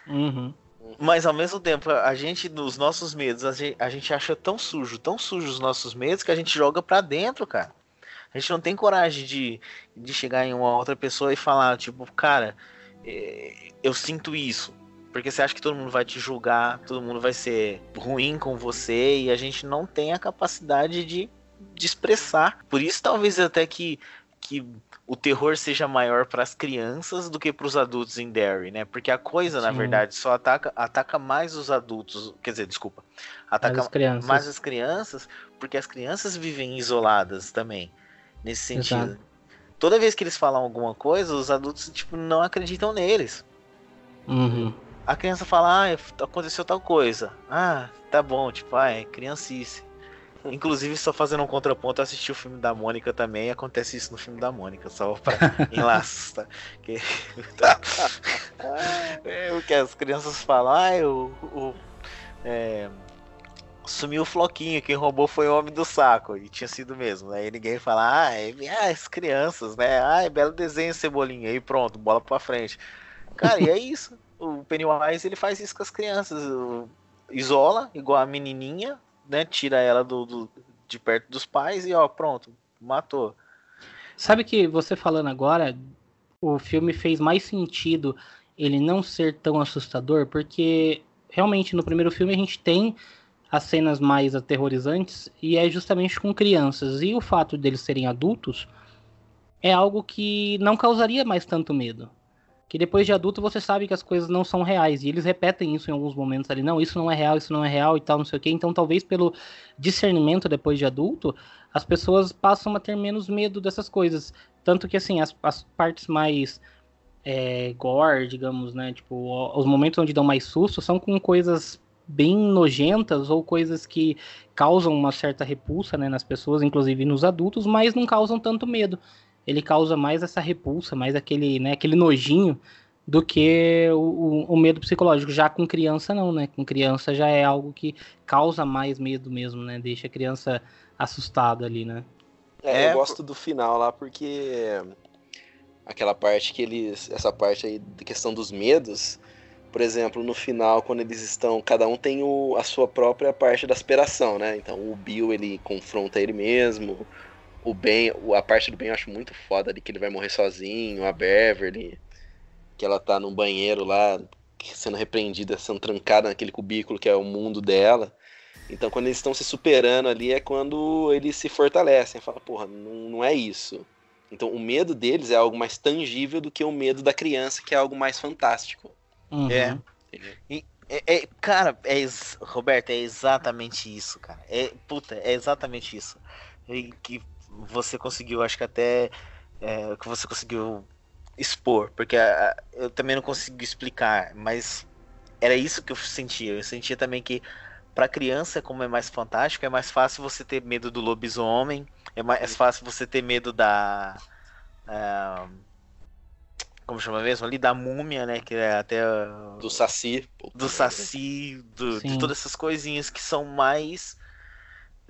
Uhum. Mas ao mesmo tempo, a gente, nos nossos medos, a gente, a gente acha tão sujo, tão sujo os nossos medos que a gente joga pra dentro, cara. A gente não tem coragem de, de chegar em uma outra pessoa e falar, tipo, cara, é, eu sinto isso. Porque você acha que todo mundo vai te julgar, todo mundo vai ser ruim com você e a gente não tem a capacidade de, de expressar. Por isso, talvez até que, que o terror seja maior para as crianças do que para os adultos em Derry, né? Porque a coisa, Sim. na verdade, só ataca, ataca mais os adultos, quer dizer, desculpa, ataca mais as, mais as crianças, porque as crianças vivem isoladas também, nesse sentido. Exato. Toda vez que eles falam alguma coisa, os adultos tipo não acreditam neles. Uhum. A criança fala, ah, aconteceu tal coisa. Ah, tá bom, tipo, ah, é criancice. Inclusive, só fazendo um contraponto, eu assisti o filme da Mônica também, acontece isso no filme da Mônica, só pra <laughs> enlaços, tá? Que, <laughs> é, o que as crianças falam, ah, o, o é, sumiu o floquinho, quem roubou foi o homem do saco, e tinha sido mesmo, aí ninguém fala, ah, é, ah, as crianças, né, ah, é belo desenho, Cebolinha, aí pronto, bola pra frente. Cara, e é isso, o Pennywise, ele faz isso com as crianças, isola, igual a menininha, né, tira ela do, do, de perto dos pais e ó, pronto, matou. Sabe que você falando agora, o filme fez mais sentido ele não ser tão assustador, porque realmente no primeiro filme a gente tem as cenas mais aterrorizantes e é justamente com crianças. E o fato deles serem adultos é algo que não causaria mais tanto medo que depois de adulto você sabe que as coisas não são reais. E eles repetem isso em alguns momentos ali. Não, isso não é real, isso não é real e tal, não sei o quê. Então, talvez pelo discernimento depois de adulto, as pessoas passam a ter menos medo dessas coisas. Tanto que, assim, as, as partes mais é, gore, digamos, né? Tipo, os momentos onde dão mais susto são com coisas bem nojentas ou coisas que causam uma certa repulsa né, nas pessoas, inclusive nos adultos, mas não causam tanto medo. Ele causa mais essa repulsa, mais aquele, né, aquele nojinho do que o, o, medo psicológico. Já com criança não, né? Com criança já é algo que causa mais medo mesmo, né? Deixa a criança assustada ali, né? É, eu é, gosto do final lá porque aquela parte que eles, essa parte aí da questão dos medos, por exemplo, no final quando eles estão, cada um tem o, a sua própria parte da aspiração, né? Então o Bill ele confronta ele mesmo, o Ben, a parte do Ben eu acho muito foda ali que ele vai morrer sozinho, a Beverly que ela tá num banheiro lá, sendo repreendida, sendo trancada naquele cubículo que é o mundo dela. Então, quando eles estão se superando ali, é quando eles se fortalecem. Fala, porra, não, não é isso. Então, o medo deles é algo mais tangível do que o medo da criança, que é algo mais fantástico. Uhum. É. E, é, é, cara, é, Roberto, é exatamente isso, cara. É, puta, é exatamente isso. E que você conseguiu, acho que até. É, que você conseguiu expor, porque a, ah, eu também não consigo explicar, mas era isso que eu sentia. Eu sentia também que para criança, como é mais fantástico, é mais fácil você ter medo do lobisomem, é mais fácil você ter medo da uh, como chama mesmo ali da múmia, né, que é até uh, do saci, do saci, do, de todas essas coisinhas que são mais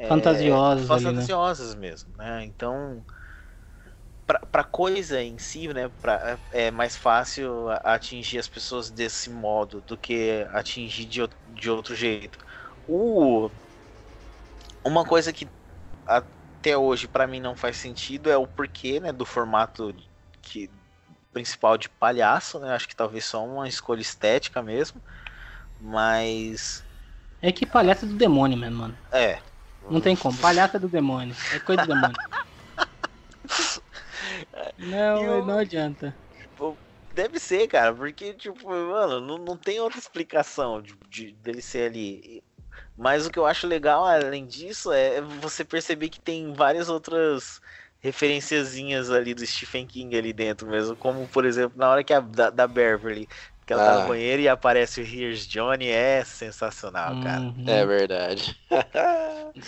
fantasiosas, é, fantasiosas né? mesmo, né? Então para coisa em si, né, pra, é mais fácil atingir as pessoas desse modo do que atingir de, de outro jeito. O, uma coisa que até hoje para mim não faz sentido é o porquê, né, do formato que principal de palhaço, né? Acho que talvez só uma escolha estética mesmo, mas é que palhaço é do demônio mesmo, mano. É. Não tem como. Palhaço é do demônio. É coisa do demônio. <laughs> Não, eu... não adianta. Tipo, deve ser, cara, porque, tipo, mano, não, não tem outra explicação de, de, dele ser ali. Mas o que eu acho legal, além disso, é você perceber que tem várias outras referenciazinhas ali do Stephen King ali dentro mesmo, como por exemplo na hora que a da, da Beverly que ela ah. tá no ah. banheiro e aparece o Here's Johnny, é sensacional, uhum. cara. É verdade.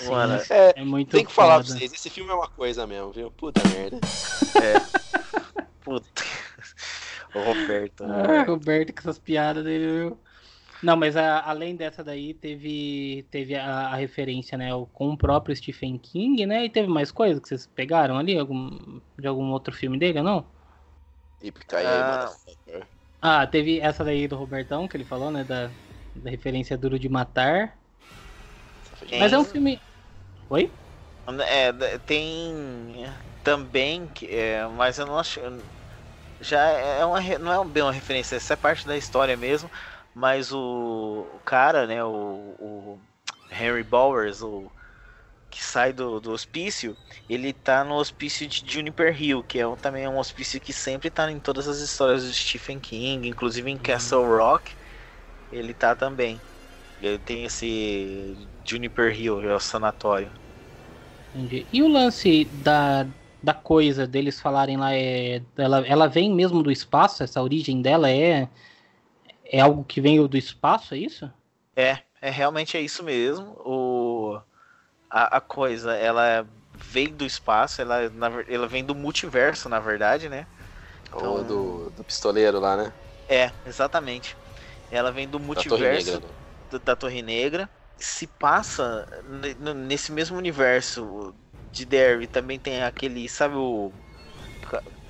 Mano, é, é, muito Tem que foda. falar pra vocês, esse filme é uma coisa mesmo, viu? Puta merda. É. <laughs> Puta. <laughs> O Roberto. Né? Ah, Roberto com essas piadas dele, viu? Não, mas a, além dessa daí, teve, teve a, a, referência, né, com o próprio Stephen King, né? E teve mais coisas que vocês pegaram ali, algum, de algum outro filme dele ou não? E aí, ah, mano. Ah, teve essa daí do Robertão, que ele falou, né? Da, da referência Duro de Matar. Mas é um filme. Oi? É, tem também, é, mas eu não acho. Já é uma, não é bem uma referência, essa é parte da história mesmo. Mas o, o cara, né? O, o Henry Bowers, o que sai do, do hospício, ele tá no hospício de Juniper Hill, que é um, também é um hospício que sempre tá em todas as histórias do Stephen King, inclusive em uhum. Castle Rock, ele tá também. Ele tem esse Juniper Hill, é o sanatório. Entendi. E o lance da, da coisa deles falarem lá é. Ela, ela vem mesmo do espaço? Essa origem dela é. É algo que veio do espaço, é isso? É, é realmente é isso mesmo. O a, a coisa, ela vem do espaço, ela, na, ela vem do multiverso, na verdade, né? Então, Ou do, do pistoleiro lá, né? É, exatamente. Ela vem do multiverso da Torre Negra, né? da Torre Negra se passa nesse mesmo universo de Derry. Também tem aquele, sabe o.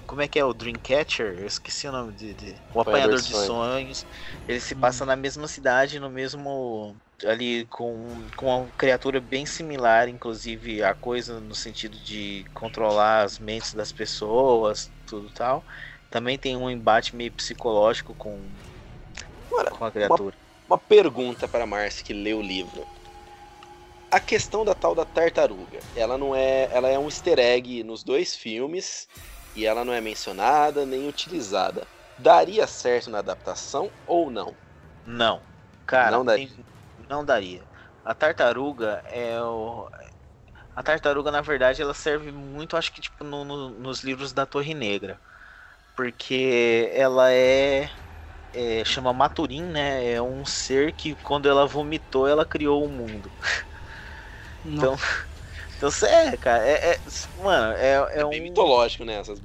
Como é que é o Dreamcatcher? Eu esqueci o nome de. de o Apanhador de Sonhos. Ele se passa hum. na mesma cidade, no mesmo ali com, com uma criatura bem similar, inclusive a coisa no sentido de controlar as mentes das pessoas, tudo tal. Também tem um embate meio psicológico com, Agora, com a criatura. Uma, uma pergunta para Márcia que lê o livro. A questão da tal da tartaruga, ela não é, ela é um easter egg nos dois filmes e ela não é mencionada nem utilizada. Daria certo na adaptação ou não? Não. Cara, não daria. Tem, não daria. A tartaruga é o. A tartaruga, na verdade, ela serve muito, acho que, tipo, no, no, nos livros da Torre Negra. Porque ela é, é, chama Maturin, né? É um ser que quando ela vomitou, ela criou o mundo. então, então é, cara, é, é mano, é, é, é um... bem mitológico, né? Essas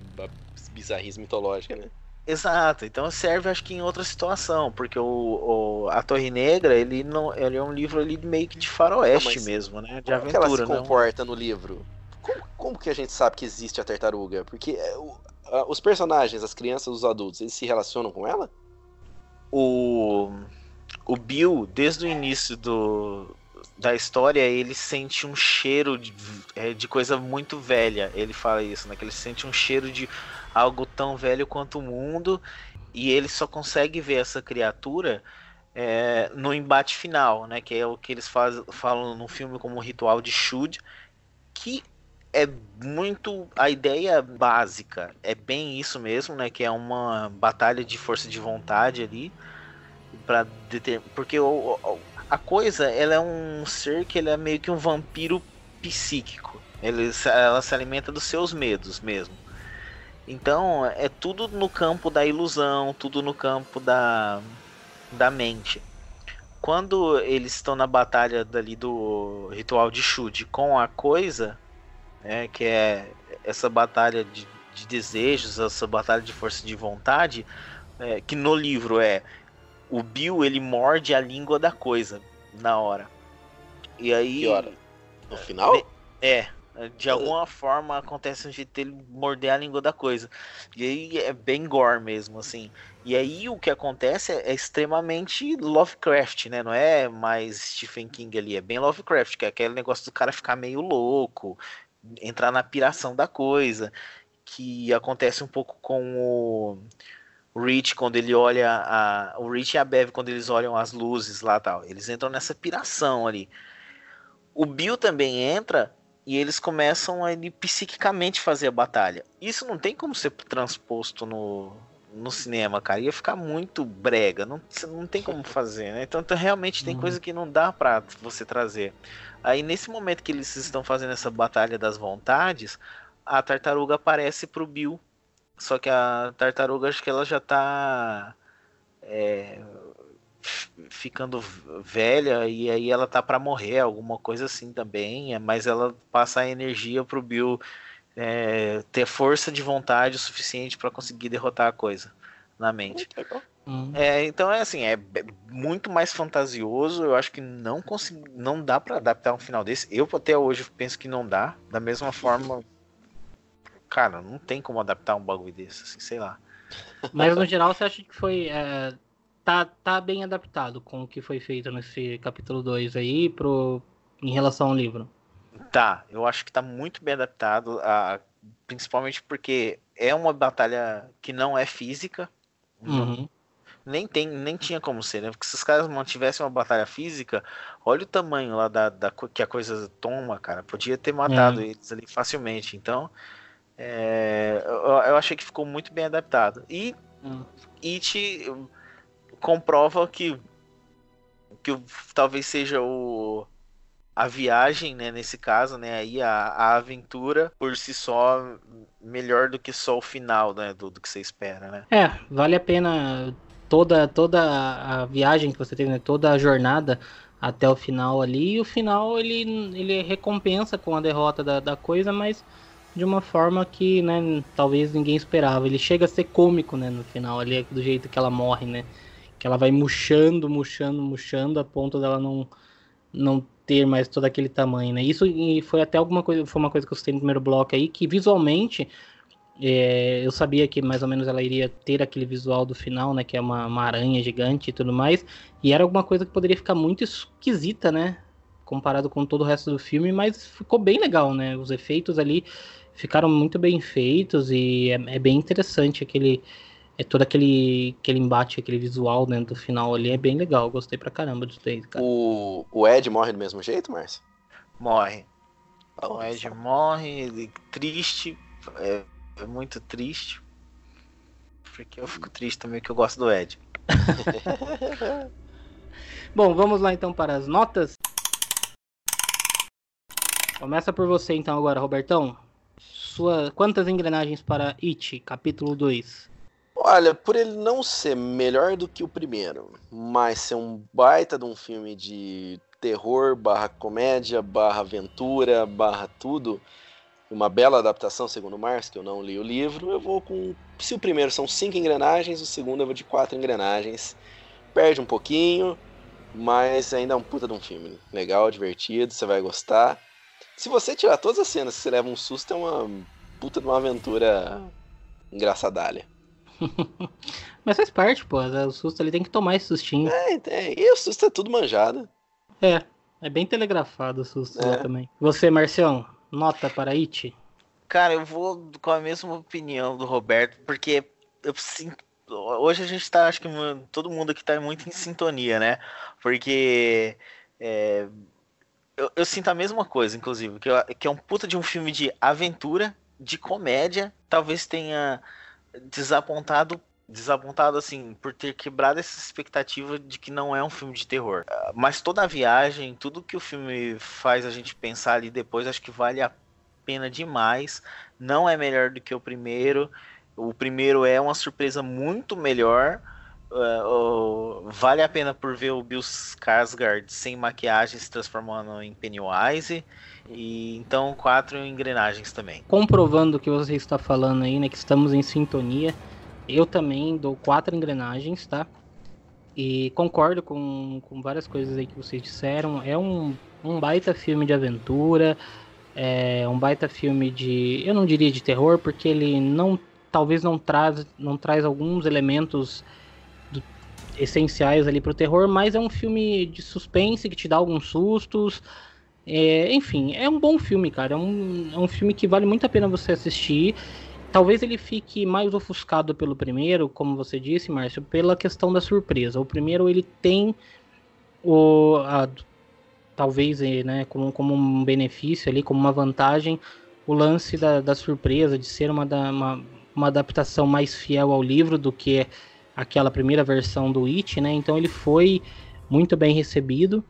bizarrices mitológicas, né? Exato, então serve acho que em outra situação, porque o, o, a Torre Negra, ele não ele é um livro ali meio que de faroeste não, mesmo, né? De como aventura, que ela se comporta no livro? Como, como, que a gente sabe que existe a tartaruga? Porque é, o, a, os personagens, as crianças, os adultos, eles se relacionam com ela? O o Bill, desde o início do, da história, ele sente um cheiro de, é, de coisa muito velha. Ele fala isso, né? Que ele sente um cheiro de algo tão velho quanto o mundo e ele só consegue ver essa criatura é, no embate final, né? Que é o que eles faz, falam no filme como ritual de Shud, que é muito a ideia básica, é bem isso mesmo, né? Que é uma batalha de força de vontade ali para porque o, a coisa ela é um ser que ele é meio que um vampiro psíquico. Ele, ela se alimenta dos seus medos mesmo. Então é tudo no campo da ilusão, tudo no campo da, da mente. Quando eles estão na batalha dali do ritual de chute com a coisa, né, que é essa batalha de, de desejos, essa batalha de força de vontade, é, que no livro é o Bill ele morde a língua da coisa na hora. E aí. Que hora? No final? É, de alguma forma acontece um jeito dele morder a língua da coisa. E aí é bem gore mesmo, assim. E aí o que acontece é, é, extremamente Lovecraft, né? Não é mais Stephen King ali, é bem Lovecraft, que é aquele negócio do cara ficar meio louco, entrar na piração da coisa. Que acontece um pouco com o Rich quando ele olha a. O Rich e a Bev quando eles olham as luzes lá tal. Eles entram nessa piração ali. O Bill também entra e eles começam a ele, psiquicamente fazer a batalha. Isso não tem como ser transposto no, no cinema, cara. Ia ficar muito brega. Não, não tem como fazer, né? Então, então realmente tem uhum. coisa que não dá pra você trazer. Aí nesse momento que eles estão fazendo essa batalha das vontades, a tartaruga aparece pro Bill. Só que a tartaruga acho que ela já tá. É, ficando velha e aí ela tá para morrer, alguma coisa assim também, é, mas ela passa a energia pro Bill é, ter força de vontade o suficiente para conseguir derrotar a coisa na mente. Hum. É, então é assim, é muito mais fantasioso. Eu acho que não consegui, não dá para adaptar um final desse. Eu até hoje penso que não dá. Da mesma forma, cara, não tem como adaptar um bagulho desse, assim, sei lá. Mas no geral você acha que foi é, tá, tá bem adaptado com o que foi feito nesse capítulo 2 aí pro, em relação ao livro. Tá, eu acho que tá muito bem adaptado, a, principalmente porque é uma batalha que não é física. Uhum. Nem, tem, nem tinha como ser, né? Porque se os caras mantivessem uma batalha física, olha o tamanho lá da, da que a coisa toma, cara. Podia ter matado é. eles ali facilmente. Então, é, eu, eu, achei que ficou muito bem adaptado. E uhum. It comprova que que talvez seja o a viagem, né, nesse caso, né, aí a, a aventura por si só melhor do que só o final, né, do, do que você espera, né? É, vale a pena toda toda a viagem que você teve, né, toda a jornada até o final ali, e o final ele, ele recompensa com a derrota da, da coisa, mas de uma forma que, né, talvez ninguém esperava. Ele chega a ser cômico, né, no final ali, do jeito que ela morre, né? que ela vai murchando, murchando, murchando a ponto dela não não ter mais todo aquele tamanho, né? Isso foi até alguma coisa, foi uma coisa que eu citei no primeiro bloco aí, que visualmente é, eu sabia que mais ou menos ela iria ter aquele visual do final, né? Que é uma, uma aranha gigante e tudo mais, e era alguma coisa que poderia ficar muito esquisita, né? Comparado com todo o resto do filme, mas ficou bem legal, né? Os efeitos ali ficaram muito bem feitos e é, é bem interessante aquele é todo aquele, aquele embate, aquele visual dentro do final ali, é bem legal. Gostei pra caramba dos três, cara. O, o Ed morre do mesmo jeito, Márcio? Morre. o Ed morre, ele triste, é, é, muito triste. Porque eu fico triste também que eu gosto do Ed. <laughs> Bom, vamos lá então para as notas. Começa por você então agora, Robertão. Sua... Quantas engrenagens para It, capítulo 2? Olha, por ele não ser melhor do que o primeiro, mas ser um baita de um filme de terror, barra comédia, barra aventura, barra tudo, uma bela adaptação, segundo o Márcio, que eu não li o livro, eu vou com. Se o primeiro são cinco engrenagens, o segundo eu vou de quatro engrenagens. Perde um pouquinho, mas ainda é um puta de um filme. Legal, divertido, você vai gostar. Se você tirar todas as cenas que você leva um susto, é uma puta de uma aventura engraçadalha. <laughs> Mas faz parte, pô. O susto ali tem que tomar esse sustinho. É, tem. E o susto é tudo manjado. É, é bem telegrafado o susto é. lá também. Você, Marcião, nota para It? Cara, eu vou com a mesma opinião do Roberto, porque eu sinto. Hoje a gente tá, acho que todo mundo aqui tá muito em sintonia, né? Porque é, eu, eu, sinto a mesma coisa, inclusive, que, que é um puta de um filme de aventura, de comédia, talvez tenha desapontado desapontado assim por ter quebrado essa expectativa de que não é um filme de terror. Mas toda a viagem, tudo que o filme faz a gente pensar ali depois, acho que vale a pena demais. Não é melhor do que o primeiro. O primeiro é uma surpresa muito melhor. Uh, vale a pena por ver o Bill Skarsgård sem maquiagem se transformando em Pennywise. E então quatro engrenagens também. Comprovando o que você está falando aí, né? Que estamos em sintonia. Eu também dou quatro engrenagens, tá? E concordo com, com várias coisas aí que vocês disseram. É um, um baita filme de aventura. É um baita filme de. Eu não diria de terror, porque ele não. Talvez não traz, não traz alguns elementos essenciais ali pro terror, mas é um filme de suspense que te dá alguns sustos. É, enfim, é um bom filme, cara. É um, é um filme que vale muito a pena você assistir. Talvez ele fique mais ofuscado pelo primeiro, como você disse, Márcio, pela questão da surpresa. O primeiro ele tem o a, talvez né, como, como um benefício ali, como uma vantagem, o lance da, da surpresa, de ser uma, uma, uma adaptação mais fiel ao livro do que aquela primeira versão do It, né? Então ele foi muito bem recebido.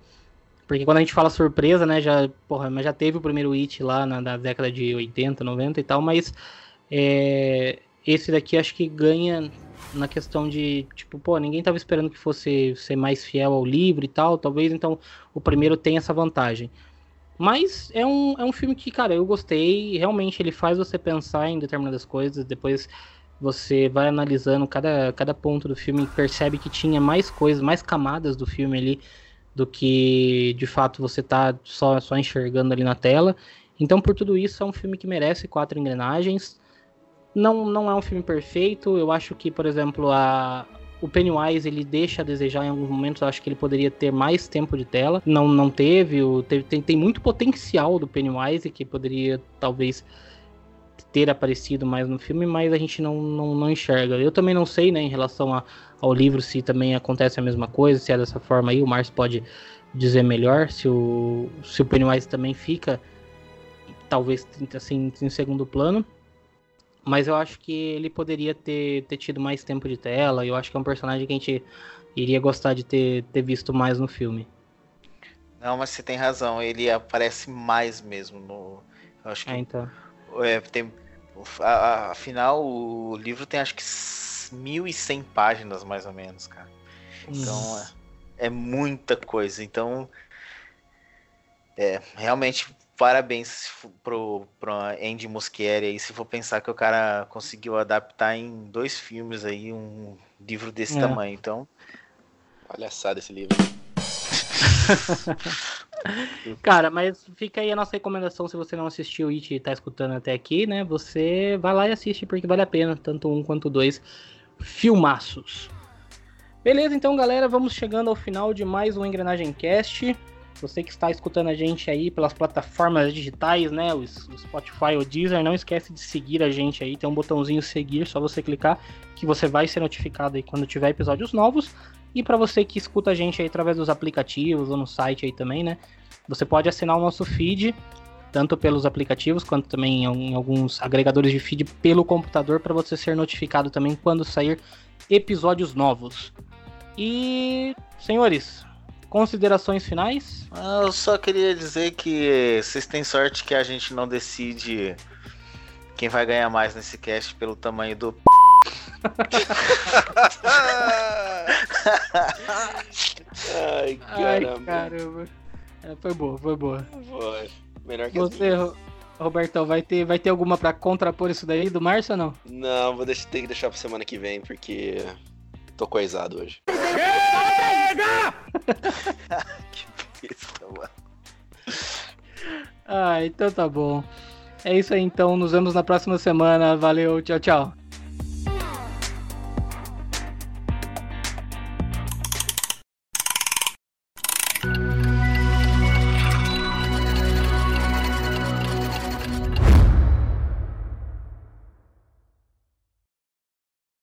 Porque quando a gente fala surpresa, né, já, porra, mas já teve o primeiro It lá na, na década de 80, 90 e tal, mas é, esse daqui acho que ganha na questão de, tipo, pô, ninguém tava esperando que fosse ser mais fiel ao livro e tal, talvez então o primeiro tenha essa vantagem. Mas é um, é um filme que, cara, eu gostei, realmente ele faz você pensar em determinadas coisas, depois você vai analisando cada, cada ponto do filme e percebe que tinha mais coisas, mais camadas do filme ali do que de fato você tá só, só enxergando ali na tela. Então, por tudo isso, é um filme que merece quatro engrenagens. Não, não é um filme perfeito. Eu acho que, por exemplo, a, o Pennywise ele deixa a desejar em alguns momentos. Eu acho que ele poderia ter mais tempo de tela. Não, não teve. O, teve tem, tem muito potencial do Pennywise que poderia talvez ter aparecido mais no filme, mas a gente não, não, não enxerga. Eu também não sei, né, em relação a, ao livro, se também acontece a mesma coisa, se é dessa forma aí. O Márcio pode dizer melhor se o, se o Pennywise também fica, talvez assim, em segundo plano. Mas eu acho que ele poderia ter, ter tido mais tempo de tela. Eu acho que é um personagem que a gente iria gostar de ter, ter visto mais no filme. Não, mas você tem razão. Ele aparece mais mesmo no. Eu acho que. É, então. É, tem, afinal, o livro tem acho que 1.100 páginas mais ou menos, cara. Então é, é muita coisa. Então, é, realmente parabéns pro, pro Andy Muschietti aí, se for pensar que o cara conseguiu adaptar em dois filmes aí um livro desse é. tamanho, então... Palhaçada esse livro. <laughs> cara, mas fica aí a nossa recomendação se você não assistiu It e tá escutando até aqui, né? Você vai lá e assiste porque vale a pena, tanto um quanto dois filmaços. Beleza, então galera, vamos chegando ao final de mais um Engrenagem Cast. Você que está escutando a gente aí pelas plataformas digitais, né? O, Spotify, o Deezer, não esquece de seguir a gente aí. Tem um botãozinho seguir, só você clicar que você vai ser notificado aí quando tiver episódios novos. E para você que escuta a gente aí através dos aplicativos ou no site aí também, né? Você pode assinar o nosso feed, tanto pelos aplicativos quanto também em alguns agregadores de feed pelo computador para você ser notificado também quando sair episódios novos. E, senhores, considerações finais? Eu só queria dizer que vocês têm sorte que a gente não decide quem vai ganhar mais nesse cast pelo tamanho do. Ai, caramba. Ai, caramba. É, foi boa, foi boa. Foi. Melhor que Você, Robertão, vai ter, vai ter alguma pra contrapor isso daí do Márcio ou não? Não, vou deixar, ter que deixar pra semana que vem, porque tô coisado hoje. Chega! <laughs> que besta, mano. Ah, então tá bom. É isso aí então, nos vemos na próxima semana. Valeu, tchau, tchau.